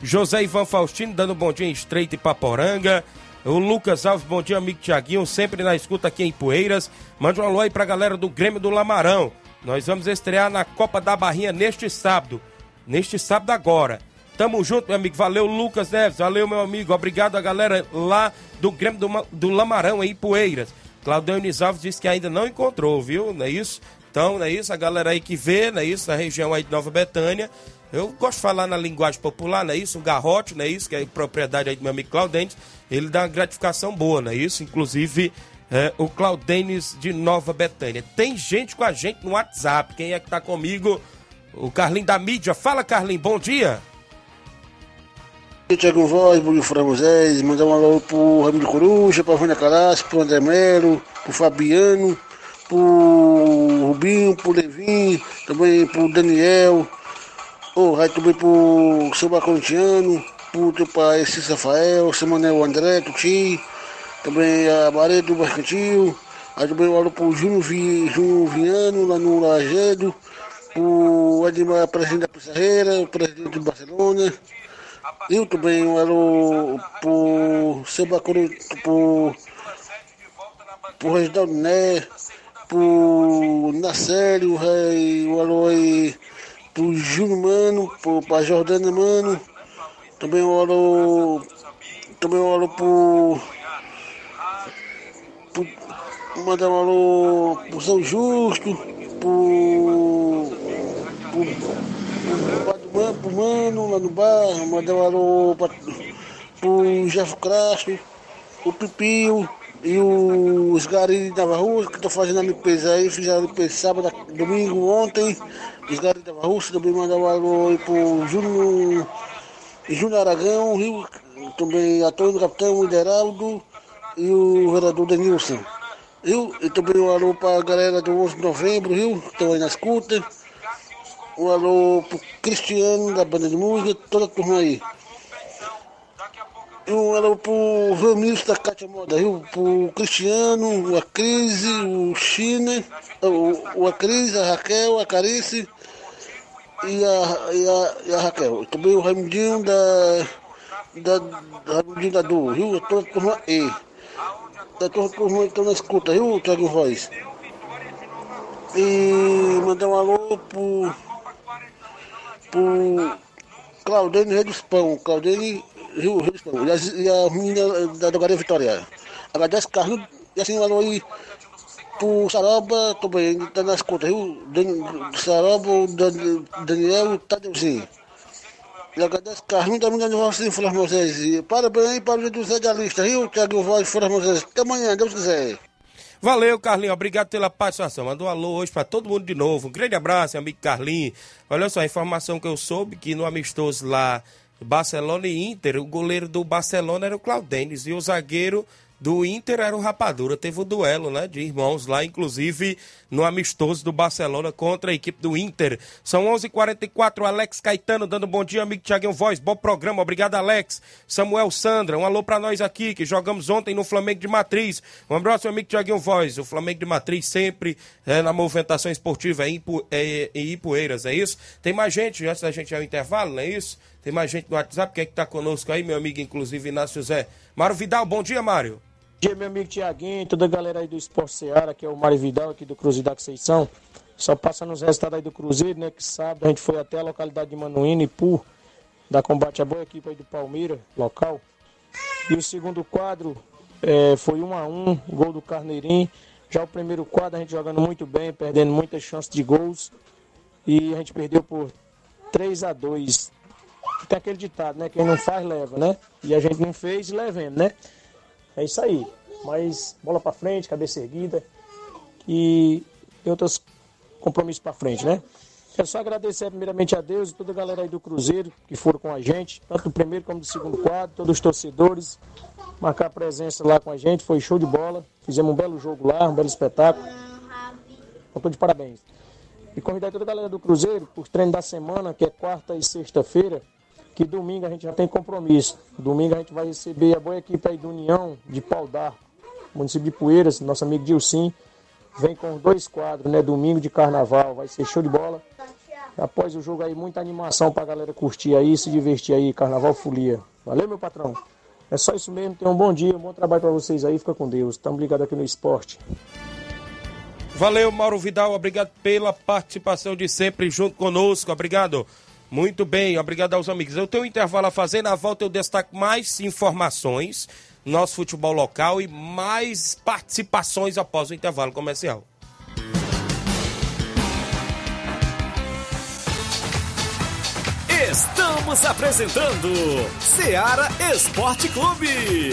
José Ivan Faustino dando bom dia em Estreito e Paporanga. O Lucas Alves, bom dia, amigo Tiaguinho, sempre na escuta aqui em Poeiras. Mande um alô aí pra galera do Grêmio do Lamarão. Nós vamos estrear na Copa da Barrinha neste sábado. Neste sábado agora. Tamo junto, meu amigo. Valeu, Lucas Neves. Valeu, meu amigo. Obrigado a galera lá do Grêmio do, do Lamarão aí, Poeiras. Claudio Alves disse que ainda não encontrou, viu? Não é isso? Então, não é isso? A galera aí que vê, não é isso? Na região aí de Nova Betânia. Eu gosto de falar na linguagem popular, não é isso? Um garrote, não é isso? Que é propriedade aí do meu amigo Claudentes. Ele dá uma gratificação boa, não é isso? Inclusive, é, o Claudenes de Nova Betânia. Tem gente com a gente no WhatsApp. Quem é que tá comigo? O Carlinho da mídia. Fala, Carlinho, bom dia. Tiago Voz, Bruno Framosés, mandar um alô pro Ramiro Coruja, pra Vânia Calasco, pro André Melo, pro Fabiano, pro Rubinho, pro Levin, também pro Daniel, Oh, vai também pro seu Bacontiano, pro teu pai Cis Rafael, seu Manel André, Tuti, também a Maria do Mercantil, aí também eu olho pro Júnior, Vi, Júnior Viano, lá no Lagedo, pro Edmar, presidente da Pissarreira, presidente do Barcelona, eu também olho pro seu Bacontiano, pro, pro Reginaldo Né, pro Nacélio, eu olho aí pro Júnior Mano, pro, pra Jordana Mano, também oro. Também oro pro. pro mandar um alô pro São Justo, pro. pro, Mano lá no bar, mandar um alô pra, pro Jeff Crasto, o Pipio e os garis da Rua que estão fazendo a limpeza aí, fizeram a limpeza sábado, domingo, ontem. Os garis da Rua também mandaram um alô aí pro Júnior. Júnior Aragão, Rio, também Antônio Capitão Hideraldo e o vereador Denilson. Eu, e também um alô para a galera do 11 de novembro, viu? Que estão aí na escuta. Um alô pro Cristiano da banda de música, toda a turma aí. Um alô pro Ramilson da Cátia Moda, viu? Pro Cristiano, a Crise, o China, o, a Crise, a Raquel, a Carice e a, e a, e a Raquel. Também o Raimundinho da. Da, da Raimundinho da Du, viu? Toda a turma E. Da toda a turma que estão na escuta, viu, Thiago Voz? E mandar um alô pro. pro. Claudene Rei dos Pão, Claudene Rio Pão. E a, e a menina da Drogaria Vitória. Agradece Carlos e assim alô aí pro Saroba, também tá nas contas, viu? Saroba, o Dan, Daniel o Tadeuzinho. E agradeço Carlinhos da Menina de Rocinho, Flor Moisés. E parabéns para o José da lista, viu? Tiago Voz, Flor Moisés. Até amanhã, Deus quiser. Valeu, Carlinhos. Obrigado pela participação. Mandou um alô hoje para todo mundo de novo. Um grande abraço, amigo Carlinhos. Olha só, a informação que eu soube que no amistoso lá, Barcelona e Inter, o goleiro do Barcelona era o Claudênis e o zagueiro do Inter era o Rapadura. Teve um duelo, né, de irmãos lá, inclusive no amistoso do Barcelona contra a equipe do Inter. São 11:44 h 44 Alex Caetano dando bom dia, amigo Tiaguinho Voz. Bom programa, obrigado, Alex. Samuel Sandra, um alô pra nós aqui, que jogamos ontem no Flamengo de Matriz. Um abraço, amigo Tiaguinho Voz. O Flamengo de Matriz sempre é, na movimentação esportiva em, Ipu, é, em Ipueiras, é isso? Tem mais gente, antes da gente ir ao intervalo, não é isso? Tem mais gente no WhatsApp, quem é que tá conosco aí, meu amigo, inclusive Inácio Zé. Mário Vidal, bom dia, Mário. Dia, meu amigo Tiaguinho, toda a galera aí do Esporte Seara, que é o Mário Vidal aqui do Cruzeiro da Conceição. Só passando os resultados aí do Cruzeiro, né? Que sábado a gente foi até a localidade de Manuíno e Pu, da combate a boa equipe aí do Palmeiras, local. E o segundo quadro é, foi 1 a 1 gol do Carneirinho. Já o primeiro quadro a gente jogando muito bem, perdendo muitas chances de gols. E a gente perdeu por 3 a 2 Tem aquele ditado, né? Quem não faz, leva, né? E a gente não fez, levando, né? É isso aí. Mas bola para frente, cabeça erguida e outros compromissos para frente, né? É só agradecer primeiramente a Deus e toda a galera aí do Cruzeiro que foram com a gente, tanto do primeiro como do segundo quadro, todos os torcedores, marcar presença lá com a gente, foi show de bola. Fizemos um belo jogo lá, um belo espetáculo. Então, de parabéns. E convidar toda a galera do Cruzeiro para os treinos da semana, que é quarta e sexta-feira, que domingo a gente já tem compromisso. Domingo a gente vai receber a boa equipe aí do União de Paudar, município de Poeiras, nosso amigo Dilcim. Vem com dois quadros, né? Domingo de carnaval, vai ser show de bola. Após o jogo aí, muita animação pra galera curtir aí, se divertir aí, carnaval folia. Valeu, meu patrão. É só isso mesmo, tenham um bom dia, um bom trabalho para vocês aí, fica com Deus. Estamos ligados aqui no esporte. Valeu, Mauro Vidal, obrigado pela participação de sempre junto conosco, obrigado. Muito bem, obrigado aos amigos. Eu tenho um intervalo a fazer, na volta eu destaco mais informações, nosso futebol local e mais participações após o intervalo comercial. Estamos apresentando Seara Esporte Clube.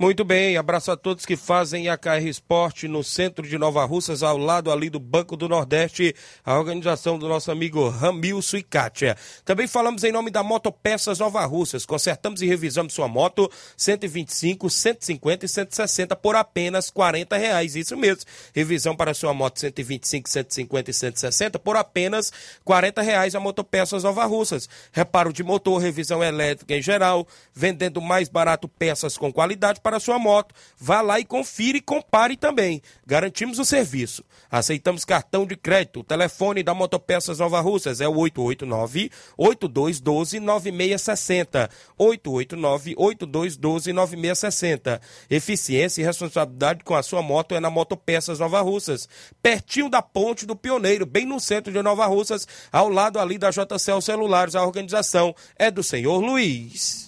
Muito bem, abraço a todos que fazem a KR Esporte no centro de Nova Russas, ao lado ali do Banco do Nordeste, a organização do nosso amigo Ramilson e Kátia. Também falamos em nome da Motopeças Nova Russas, consertamos e revisamos sua moto 125, 150 e 160 por apenas 40 reais, isso mesmo, revisão para sua moto 125, 150 e 160 por apenas 40 reais a Motopeças Nova Russas. Reparo de motor, revisão elétrica em geral, vendendo mais barato peças com qualidade para sua moto. Vá lá e confira e compare também. Garantimos o serviço. Aceitamos cartão de crédito. O telefone da Motopeças Nova Russas é o 889-8212-9660. 889-8212-9660. Eficiência e responsabilidade com a sua moto é na Motopeças Nova Russas. Pertinho da Ponte do Pioneiro, bem no centro de Nova Russas, ao lado ali da JCL Celulares. A organização é do senhor Luiz.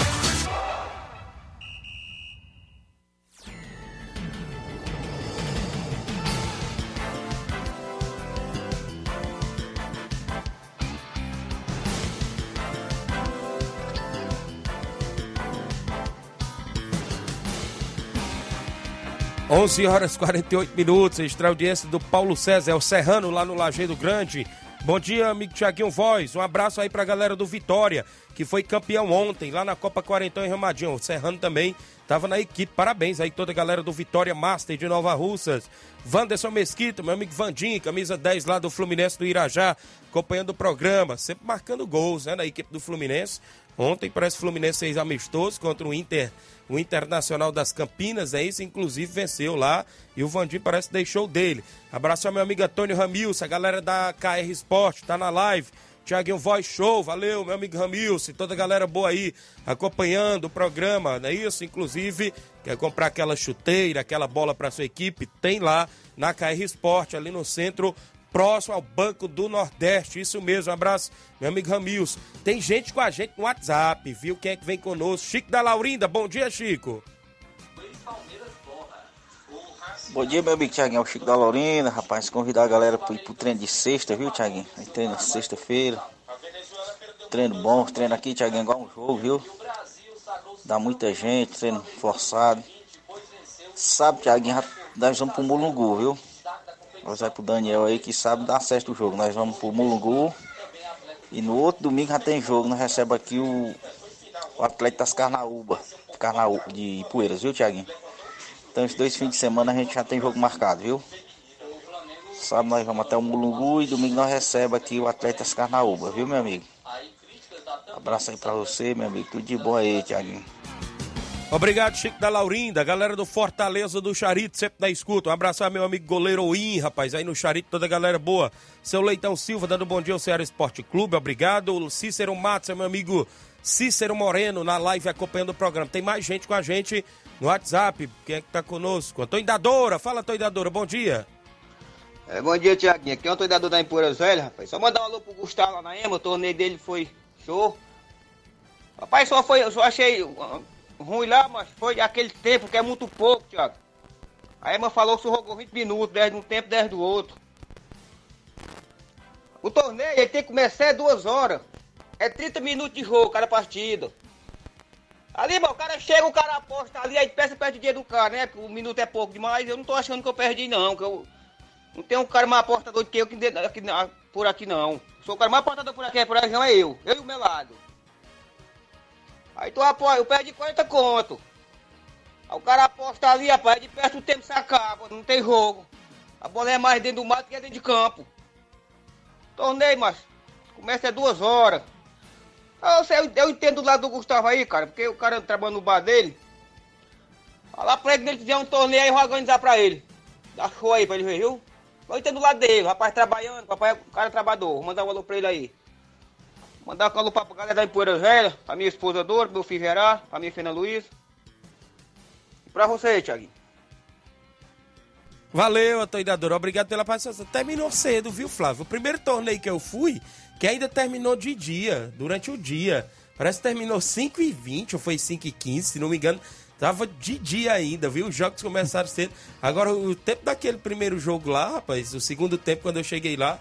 11 horas e 48 minutos, extra audiência do Paulo César, é o Serrano lá no Lajeado Grande. Bom dia, amigo Tiaguinho Voz. Um abraço aí pra galera do Vitória, que foi campeão ontem lá na Copa Quarentão em Ramadinho. O Serrano também tava na equipe. Parabéns aí toda a galera do Vitória Master de Nova Russas. Wanderson Mesquita, meu amigo Vandim, camisa 10 lá do Fluminense do Irajá, acompanhando o programa, sempre marcando gols, né, na equipe do Fluminense. Ontem parece que o Fluminense fez amistoso contra o Inter o Internacional das Campinas, é isso, inclusive venceu lá e o Vandim parece que deixou dele. Abraço ao meu amigo Antônio Ramilson, a galera da KR Sport, tá na live. Tiaguinho Voz Show, valeu, meu amigo Ramilson, toda a galera boa aí acompanhando o programa, não é isso? Inclusive, quer comprar aquela chuteira, aquela bola para sua equipe, tem lá na KR Sport, ali no centro próximo ao Banco do Nordeste. Isso mesmo, um abraço, meu amigo Ramils. Tem gente com a gente no WhatsApp, viu? Quem é que vem conosco? Chico da Laurinda, bom dia, Chico. Bom dia, meu amigo Thiaguinho, é o Chico da Laurinda, rapaz, convidar a galera para ir pro treino de sexta, viu, Thiaguinho? Aí treino sexta-feira. Treino bom, treino aqui, Thiaguinho, igual um jogo, viu? Dá muita gente, treino forçado. Sabe, Thiaguinho, nós vamos pro Mulungu, viu? Nós vamos pro Daniel aí que sabe dar certo o jogo. Nós vamos pro Mulungu. E no outro domingo já tem jogo. Nós recebemos aqui o, o Atlético das Carnaúba. De Poeiras, viu, Tiaguinho? Então, esses dois fins de semana a gente já tem jogo marcado, viu? Sábado nós vamos até o Mulungu e domingo nós recebemos aqui o Atlético das Carnaúba, viu, meu amigo? Abraço aí pra você, meu amigo. Tudo de bom aí, Tiaguinho. Obrigado, Chico da Laurinda, galera do Fortaleza do Charito, sempre na escuta. Um abraço ao meu amigo goleiro Oim, rapaz, aí no Charito, toda a galera boa. Seu Leitão Silva, dando bom dia ao Ceará Esporte Clube, obrigado. O Cícero Matos, é meu amigo Cícero Moreno, na live acompanhando o programa. Tem mais gente com a gente no WhatsApp, quem é que tá conosco? Antônio Dadora, fala Antônio Dadora, bom dia. É, bom dia, Tiaguinho. Aqui é o Antônio Dadora da Empoeiras Velha, rapaz. Só mandar um alô pro Gustavo lá na EMA, o torneio dele foi show. Rapaz, só foi, eu só achei ruim lá, mas foi aquele tempo que é muito pouco, Thiago. A Emma falou que jogou 20 minutos, 10 de um tempo, 10 do outro. O torneio ele tem que começar é duas horas. É 30 minutos de jogo, cada partida. Ali, mano, o cara chega, o cara aposta ali, aí peça perde o dinheiro do cara, né? Porque o minuto é pouco demais. Eu não tô achando que eu perdi, não. Que eu não tenho um cara mais apostador do que eu aqui, por aqui, não. Sou o cara mais apostador por aqui, por aqui não é eu. Eu e o meu lado. Aí tu apoia, eu perdi 40 conto. Aí o cara aposta ali, rapaz, de perto o tempo se acaba, não tem jogo. A bola é mais dentro do mato que é dentro de campo. Torneio, mas começa é duas horas. Eu, sei, eu entendo do lado do Gustavo aí, cara, porque o cara trabalha no bar dele. Fala pra ele que ele fizer um torneio aí, eu vou organizar pra ele. Dá show aí pra ele ver, viu? Vai ter do lado dele, rapaz trabalhando, papai é um cara trabalhador. Vou mandar um alô pra ele aí. Mandar um alô pra galera da Empoeira Velha, pra minha esposa Dora, pro meu filho Gerard, pra minha Fena Luiz. E pra você, Thiaguinho. Valeu, Atoidador. Obrigado pela participação. Terminou cedo, viu, Flávio? O primeiro torneio que eu fui, que ainda terminou de dia, durante o dia. Parece que terminou 5 e 20 ou foi 5 e 15, se não me engano. Tava de dia ainda, viu? Os jogos começaram cedo. Agora, o tempo daquele primeiro jogo lá, rapaz, o segundo tempo, quando eu cheguei lá,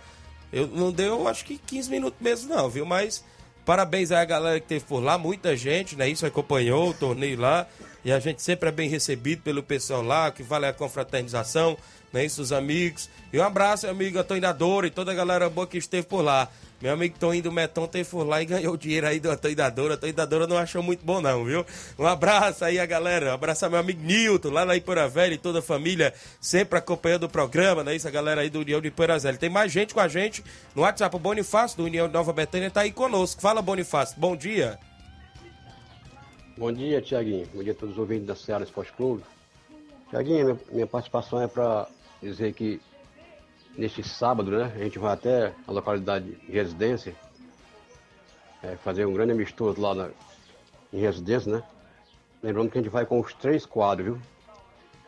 eu não deu, acho que 15 minutos mesmo, não, viu? Mas parabéns aí a galera que teve por lá, muita gente, né? Isso acompanhou o torneio lá. E a gente sempre é bem recebido pelo pessoal lá, que vale a confraternização, né? Isso, os amigos. E um abraço, amigo Atoinador e toda a galera boa que esteve por lá. Meu amigo Toninho do Meton teve por lá e ganhou dinheiro aí do Atoidadora. A Atoidadora não achou muito bom, não, viu? Um abraço aí a galera. Um abraço ao meu amigo Nilton, lá na Ipoeira Velha e toda a família, sempre acompanhando o programa, né? Isso, a galera aí do União de Ipoeira Velha. Tem mais gente com a gente no WhatsApp. O Bonifácio, do União de Nova Betânia, tá aí conosco. Fala, Bonifácio. Bom dia. Bom dia, Tiaguinho. Bom dia a todos os ouvintes da Seara Esporte Clube. Tiaguinho, minha, minha participação é para dizer que neste sábado, né, a gente vai até a localidade de residência, é, fazer um grande amistoso lá na, em residência, né? Lembrando que a gente vai com os três quadros, viu?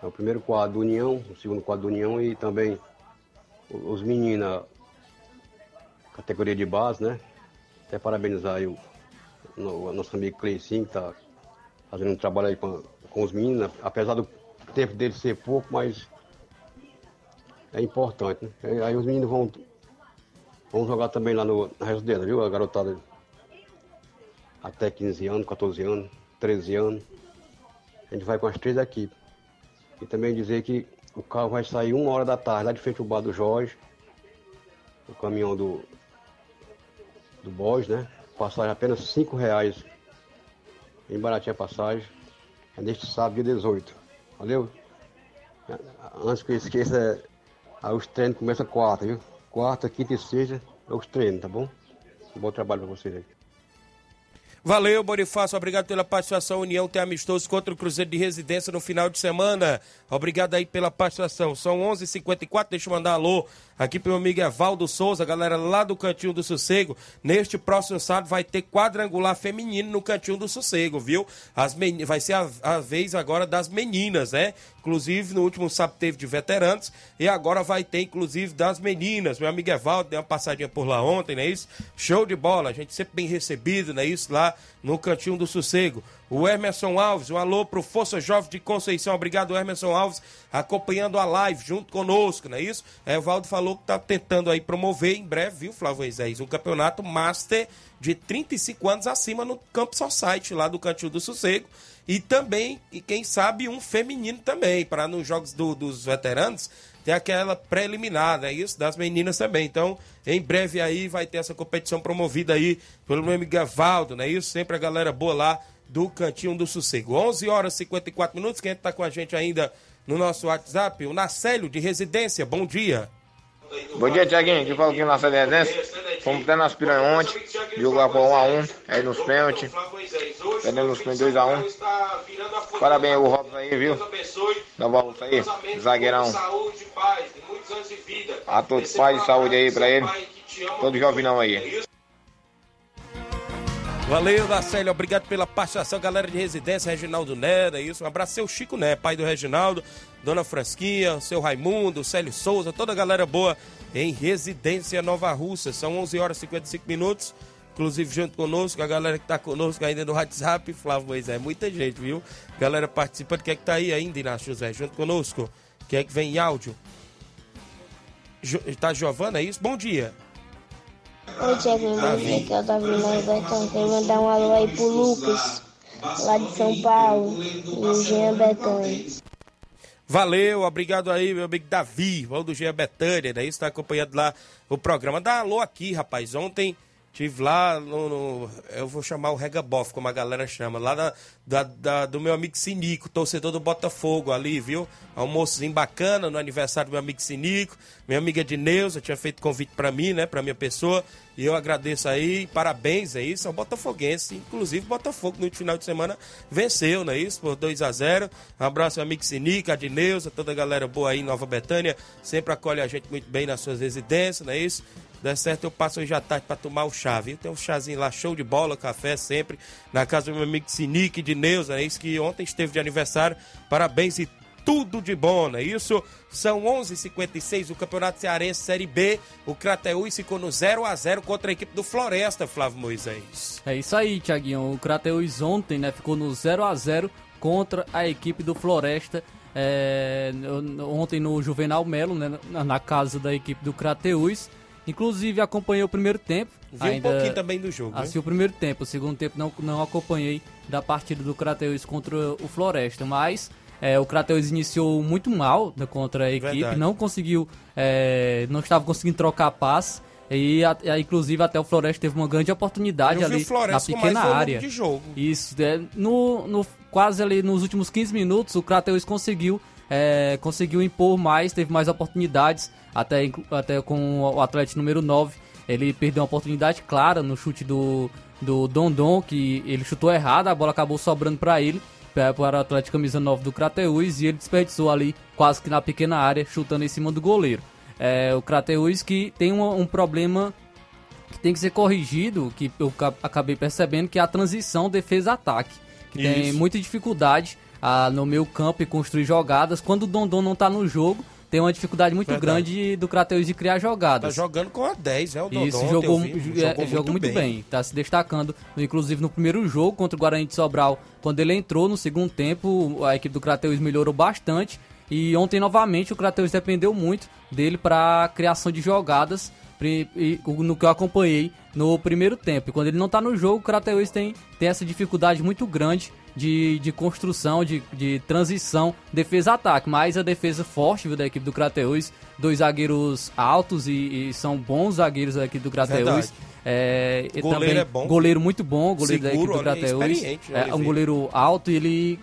É o primeiro quadro União, o segundo quadro União e também os meninas, categoria de base, né? Até parabenizar aí o, o nosso amigo Cleicinho, que está fazendo um trabalho aí com, com os meninos, apesar do tempo dele ser pouco, mas é importante, né? Aí os meninos vão, vão jogar também lá no, na residência, viu? A garotada até 15 anos, 14 anos, 13 anos. A gente vai com as três equipes. E também dizer que o carro vai sair uma hora da tarde, lá de frente ao bar do Jorge. O caminhão do, do Boys, né? Passagem apenas 5 reais. Bem baratinha passagem. É neste sábado, dia 18. Valeu? Antes que eu esqueça, Aí os treinos começam quarta, viu? Quarta, quinta e sexta é os treinos, tá bom? Bom trabalho pra vocês aí. Valeu, Bonifácio. Obrigado pela participação. União tem amistoso contra o Cruzeiro de Residência no final de semana. Obrigado aí pela participação. São 11:54. h 54 Deixa eu mandar alô aqui pro meu amigo Evaldo Souza, galera lá do Cantinho do Sossego. Neste próximo sábado vai ter quadrangular feminino no Cantinho do Sossego, viu? As men... Vai ser a, a vez agora das meninas, né? Inclusive, no último sábado teve de veteranos e agora vai ter, inclusive, das meninas. Meu amigo Evaldo deu uma passadinha por lá ontem, não é isso? Show de bola, a gente sempre bem recebido, não é isso? Lá no Cantinho do Sossego. O Emerson Alves, um alô pro Força Jovem de Conceição. Obrigado, Emerson Alves, acompanhando a live junto conosco, não é isso? Evaldo falou que tá tentando aí promover em breve, viu, Flávio Isaías, um campeonato Master de 35 anos acima no Campo Society, lá do Cantinho do Sossego. E também, e quem sabe, um feminino também, para nos jogos do, dos veteranos ter aquela preliminar, né? Isso, das meninas também. Então, em breve aí vai ter essa competição promovida aí pelo meu amigo Evaldo, né? Isso, sempre a galera boa lá do Cantinho do Sossego. 11 horas e 54 minutos, quem está com a gente ainda no nosso WhatsApp, o Nacélio de Residência, bom dia. Bom dia, Tiaguinho. Aqui fala aqui na Residência. Fomos até nas piranhas ontem, jogar por 1x1, aí nos pênaltis. Perdemos nos pênaltis 2x1. Parabéns ao Robson aí, viu? Uma volta aí, zagueirão. A todos paz e saúde aí pra ele. Todo jovinão aí. Valeu, Nacélio, obrigado pela participação, galera de residência, Reginaldo Nera, isso, um abraço, seu Chico Né, pai do Reginaldo, Dona Frasquinha, seu Raimundo, Célio Souza, toda a galera boa em residência Nova Russa, são 11 horas e 55 minutos, inclusive junto conosco, a galera que tá conosco ainda no WhatsApp, Flávio Moisés, muita gente, viu? Galera participando, quem é que tá aí ainda, Inácio José, junto conosco, quem é que vem em áudio? Jo, tá Giovana, é isso? Bom dia. Oi, bom dia, aqui é o Davi Betão. Quero mandar um alô aí pro Lucas, lá de São Paulo, e o Jean Betânia. Valeu, obrigado aí, meu amigo Davi, vamos do Jean Betânia, né? Isso tá acompanhando lá o programa. Dá alô aqui, rapaz. Ontem Tive lá no, no- Eu vou chamar o Regabof, como a galera chama. Lá da, da- da- do meu amigo Sinico, torcedor do Botafogo ali, viu? Almoçozinho bacana no aniversário do meu amigo Sinico. Minha amiga Edneuza tinha feito convite pra mim, né? Pra minha pessoa. E eu agradeço aí. Parabéns, isso. Ao Botafoguense. Inclusive, Botafogo no final de semana venceu, não é isso? Por 2 a 0 Um abraço, meu amigo Sinico, a Edneuza, toda a galera boa aí em Nova Betânia. Sempre acolhe a gente muito bem nas suas residências, não é isso? Der certo, eu passo hoje à tarde pra tomar o chá, viu? Tem um chazinho lá, show de bola, café sempre, na casa do meu amigo Sinique de Neuza, é isso que ontem esteve de aniversário. Parabéns e tudo de bom, não é isso? São 11h56 o Campeonato Cearense Série B. O Crateús ficou no 0 a 0 contra a equipe do Floresta, Flávio Moisés. É isso aí, Thiaguinho. O Crateus ontem né, ficou no 0 a 0 contra a equipe do Floresta. é, ontem no Juvenal Melo, né, na, casa da equipe do Crateus. Inclusive acompanhei o primeiro tempo. Vi um pouquinho também do jogo, né? Assisti o primeiro tempo, o segundo tempo não, não acompanhei da partida do Crateus contra o Floresta, mas é, o Crateus iniciou muito mal contra a equipe, Verdade. não conseguiu, é, não estava conseguindo trocar passe. E a- a- inclusive até o Floresta teve uma grande oportunidade Eu ali na pequena área. de jogo. Isso, é, no, no- quase ali nos últimos 15 minutos o Crateus conseguiu é, conseguiu impor mais, teve mais oportunidades, até, até com o atleta número 9, ele perdeu uma oportunidade clara no chute do, do Dondon, que ele chutou errado, a bola acabou sobrando para ele, para o Atlético camisa 9 do Crateus, e ele desperdiçou ali quase que na pequena área, chutando em cima do goleiro. É, o Crateus que tem um, um problema que tem que ser corrigido, que eu ca- acabei percebendo, que é a transição defesa-ataque. Que tem Isso. muita dificuldade ah, no meio campo e construir jogadas. Quando o Dondon não tá no jogo, tem uma dificuldade muito Verdade. grande do Crateus de criar Tá jogadas. jogando com a 10, né? O Dodon, Isso, ontem jogou, vi, ju- é, jogou muito, bem. Tá se destacando, inclusive no primeiro jogo contra o Guarani de Sobral, quando ele entrou no segundo tempo, a equipe do Crateus melhorou bastante. E ontem, novamente, o Crateus dependeu muito dele para criação de jogadas, no que eu acompanhei no primeiro tempo. E quando ele não tá no jogo, o Crateus tem, tem essa dificuldade muito grande de, de construção, de, de transição, defesa-ataque. Mas a defesa forte viu, da equipe do Crateus, dois zagueiros altos e, e são bons zagueiros da equipe do. Crateus. É, e Goleiro também, é bom. Goleiro muito bom, goleiro da Seguro, equipe do Crateus. É, um goleiro alto e ele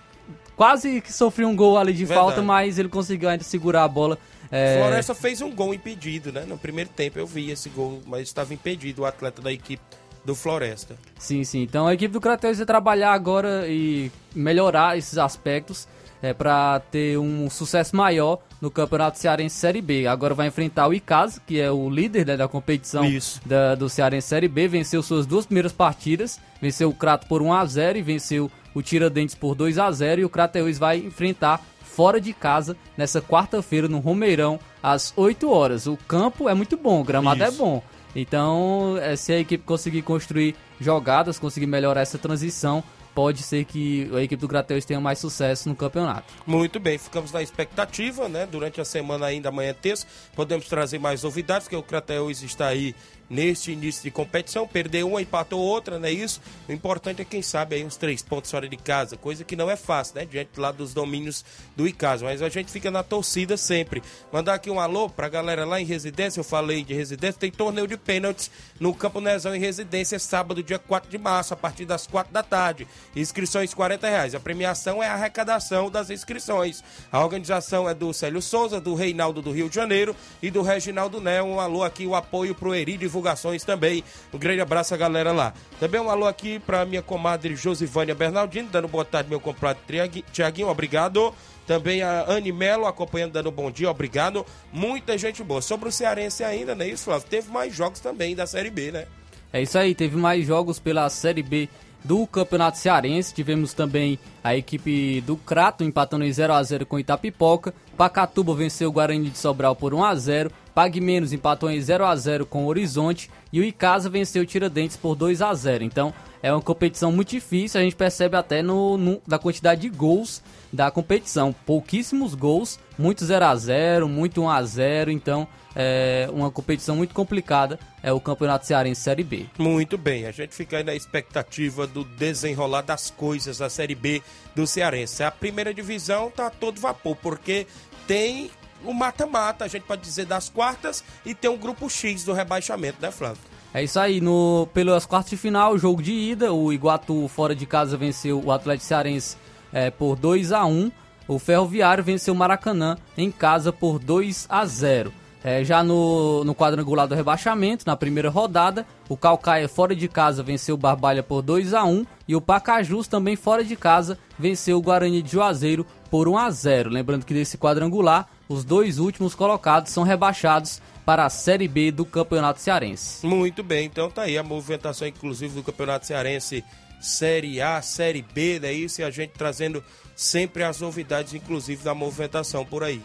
quase que sofreu um gol ali de Verdade. falta, mas ele conseguiu ainda segurar a bola. É, Floresta fez um gol impedido, né? No primeiro tempo eu vi esse gol, mas estava impedido o atleta da equipe do Floresta. Sim, sim. Então a equipe do Crateus vai trabalhar agora e melhorar esses aspectos é, para ter um sucesso maior no Campeonato Cearense Série B. Agora vai enfrentar o Icasa, que é o líder né, da competição da- do Cearense Série B. Venceu suas duas primeiras partidas, venceu o Crato por 1 a 0 e venceu o Tiradentes por 2 a 0 E o Crateus vai enfrentar fora de casa nessa quarta-feira no Romeirão às 8 horas. O campo é muito bom, o gramado é Isso. bom. Então, eh, se a equipe conseguir construir jogadas, conseguir melhorar essa transição, pode ser que a equipe do Crateus tenha mais sucesso no campeonato. Muito bem, ficamos na expectativa, né? Durante a semana ainda amanhã terça, podemos trazer mais novidades, porque o Crateus está aí neste início de competição, perdeu uma, empatou outra, não é isso? O importante é, quem sabe, aí uns três pontos fora de casa, coisa que não é fácil, né? Diante lá dos domínios do Icasa, mas a gente fica na torcida sempre. Mandar aqui um alô pra galera lá em Residência, eu falei de Residência, tem torneio de pênaltis no Campo Nezão em Residência, sábado, dia 4 de março, a partir das 4 da tarde. Inscrições 40 reais. A premiação é a arrecadação das inscrições. A organização é do Célio Souza, do Reinaldo do Rio de Janeiro e do Reginaldo Né. Um alô aqui, o apoio pro Eri Divulgações também. Um grande abraço a galera lá. Também um alô aqui pra minha comadre Josivânia Bernardino, dando boa tarde, meu compadre Tiaguinho, obrigado. Também a Anne Melo acompanhando, dando bom dia, obrigado. Muita gente boa. Sobre o Cearense ainda, né? Isso, Flávio? Teve mais jogos também da Série B, né? É isso aí, teve mais jogos pela Série B do Campeonato Cearense. Tivemos também a equipe do Crato empatando em 0 a 0 com Itapipoca. Pacatuba venceu o Guarani de Sobral por 1 a 0. Pague Menos empatou em 0 a 0 com o Horizonte e o Icasa venceu o Tiradentes por 2 a 0. Então, é uma competição muito difícil, a gente percebe até no, no- da quantidade de gols da competição. Pouquíssimos gols, muito 0 a 0, muito 1 a 0, então é uma competição muito complicada, é o Campeonato Cearense Série B. Muito bem, a gente fica aí na expectativa do desenrolar das coisas da Série B do Cearense. A primeira divisão tá todo vapor, porque tem o mata-mata, a gente pode dizer, das quartas e tem um grupo X do rebaixamento, né, Flávio? É isso aí, no, pelas quartas de final, jogo de ida, o Iguatu fora de casa venceu o Atlético Cearense é, por 2 a 1 O Ferroviário venceu o Maracanã em casa por 2 a 0 é, já no, no quadrangular do rebaixamento, na primeira rodada, o Calcaia fora de casa venceu o Barbalha por 2 a 1 e o Pacajus também fora de casa venceu o Guarani de Juazeiro por 1 a 0. Lembrando que desse quadrangular, os dois últimos colocados são rebaixados para a Série B do Campeonato Cearense. Muito bem, então tá aí a movimentação inclusive do Campeonato Cearense Série A, Série B, daí isso e a gente trazendo sempre as novidades inclusive da movimentação por aí.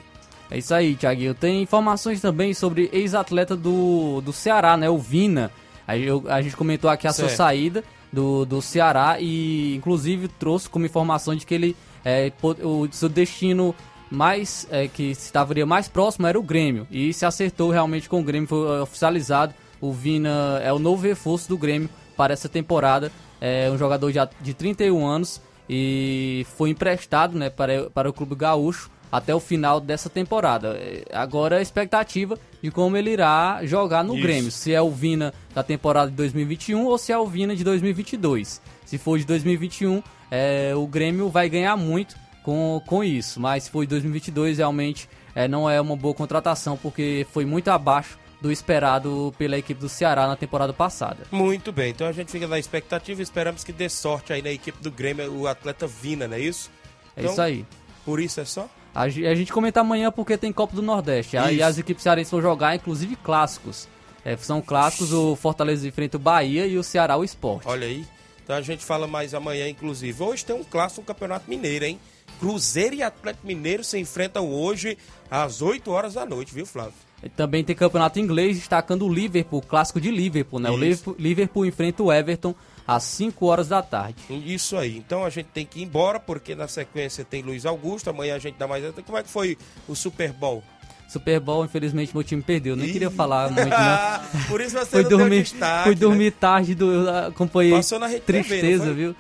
É isso aí, Thiaguinho. Tem informações também sobre ex-atleta do, do Ceará, né? O Vina. A, eu, a gente comentou aqui a certo. sua saída do, do Ceará e, inclusive, trouxe como informação de que ele. É, o seu destino mais é, que estaria mais próximo era o Grêmio. E se acertou realmente com o Grêmio, foi é, oficializado. O Vina é o novo reforço do Grêmio para essa temporada. É um jogador de, de 31 anos e foi emprestado né, para, para o Clube Gaúcho até o final dessa temporada. É, agora a expectativa de como ele irá jogar no Isso. Grêmio. Se é o Vina da temporada de 2021 ou se é o Vina de 2022. Se for de 2021, é, o Grêmio vai ganhar muito com, com isso. Mas de 2022, realmente é, não é uma boa contratação, porque foi muito abaixo do esperado pela equipe do Ceará na temporada passada. Muito bem, então a gente fica na expectativa e esperamos que dê sorte aí na equipe do Grêmio, o atleta Vina, não é isso? Então, é isso aí. Por isso é só? A, gente comenta amanhã porque tem Copa do Nordeste. Isso. Aí as equipes cearenses vão jogar, inclusive, clássicos. É, são clássicos, o Fortaleza enfrenta o Bahia e o Ceará o Esporte. Olha aí. Então a gente fala mais amanhã, inclusive. Hoje tem um clássico no Campeonato Mineiro, hein? Cruzeiro e Atlético Mineiro se enfrentam hoje às 8 horas da noite, viu, Flávio? Também tem campeonato inglês destacando o Liverpool, clássico de Liverpool, né? Isso. O Liverpool, Liverpool enfrenta o Everton às 5 horas da tarde. Isso aí. Então a gente tem que ir embora, porque na sequência tem Luiz Augusto. Amanhã a gente dá mais. Como é que foi o Super Bowl? Super Bowl, infelizmente, meu time perdeu. Nem Ih. queria falar muito, não. Por isso você fui não dormir, destaque, Fui dormir né? tarde, do, acompanhei Passou na Rede Tristeza, TV, viu?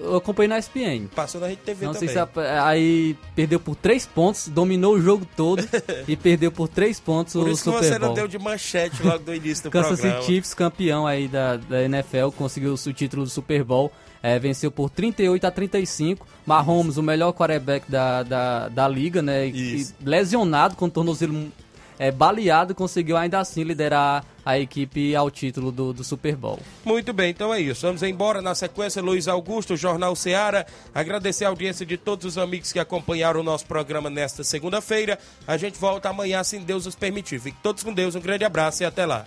Eu acompanhei na ESPN. Passou na Rede TV não também. Sei se aí perdeu por três pontos, dominou o jogo todo e perdeu por três pontos por o Super Bowl. Por isso você não deu de manchete logo do início do Kansas programa. Kansas City Chiefs, campeão aí da, da NFL, conseguiu o título do Super Bowl. É, venceu por 38 a 35. Mahomes, o melhor quarterback da, da, da liga, né? E, lesionado com o tornozelo é, baleado, conseguiu ainda assim liderar a equipe ao título do, do Super Bowl. Muito bem, então é isso. Vamos embora na sequência, Luiz Augusto, Jornal Seara. Agradecer a audiência de todos os amigos que acompanharam o nosso programa nesta segunda-feira. A gente volta amanhã, se Deus nos permitir. Fiquem todos com Deus, um grande abraço e até lá.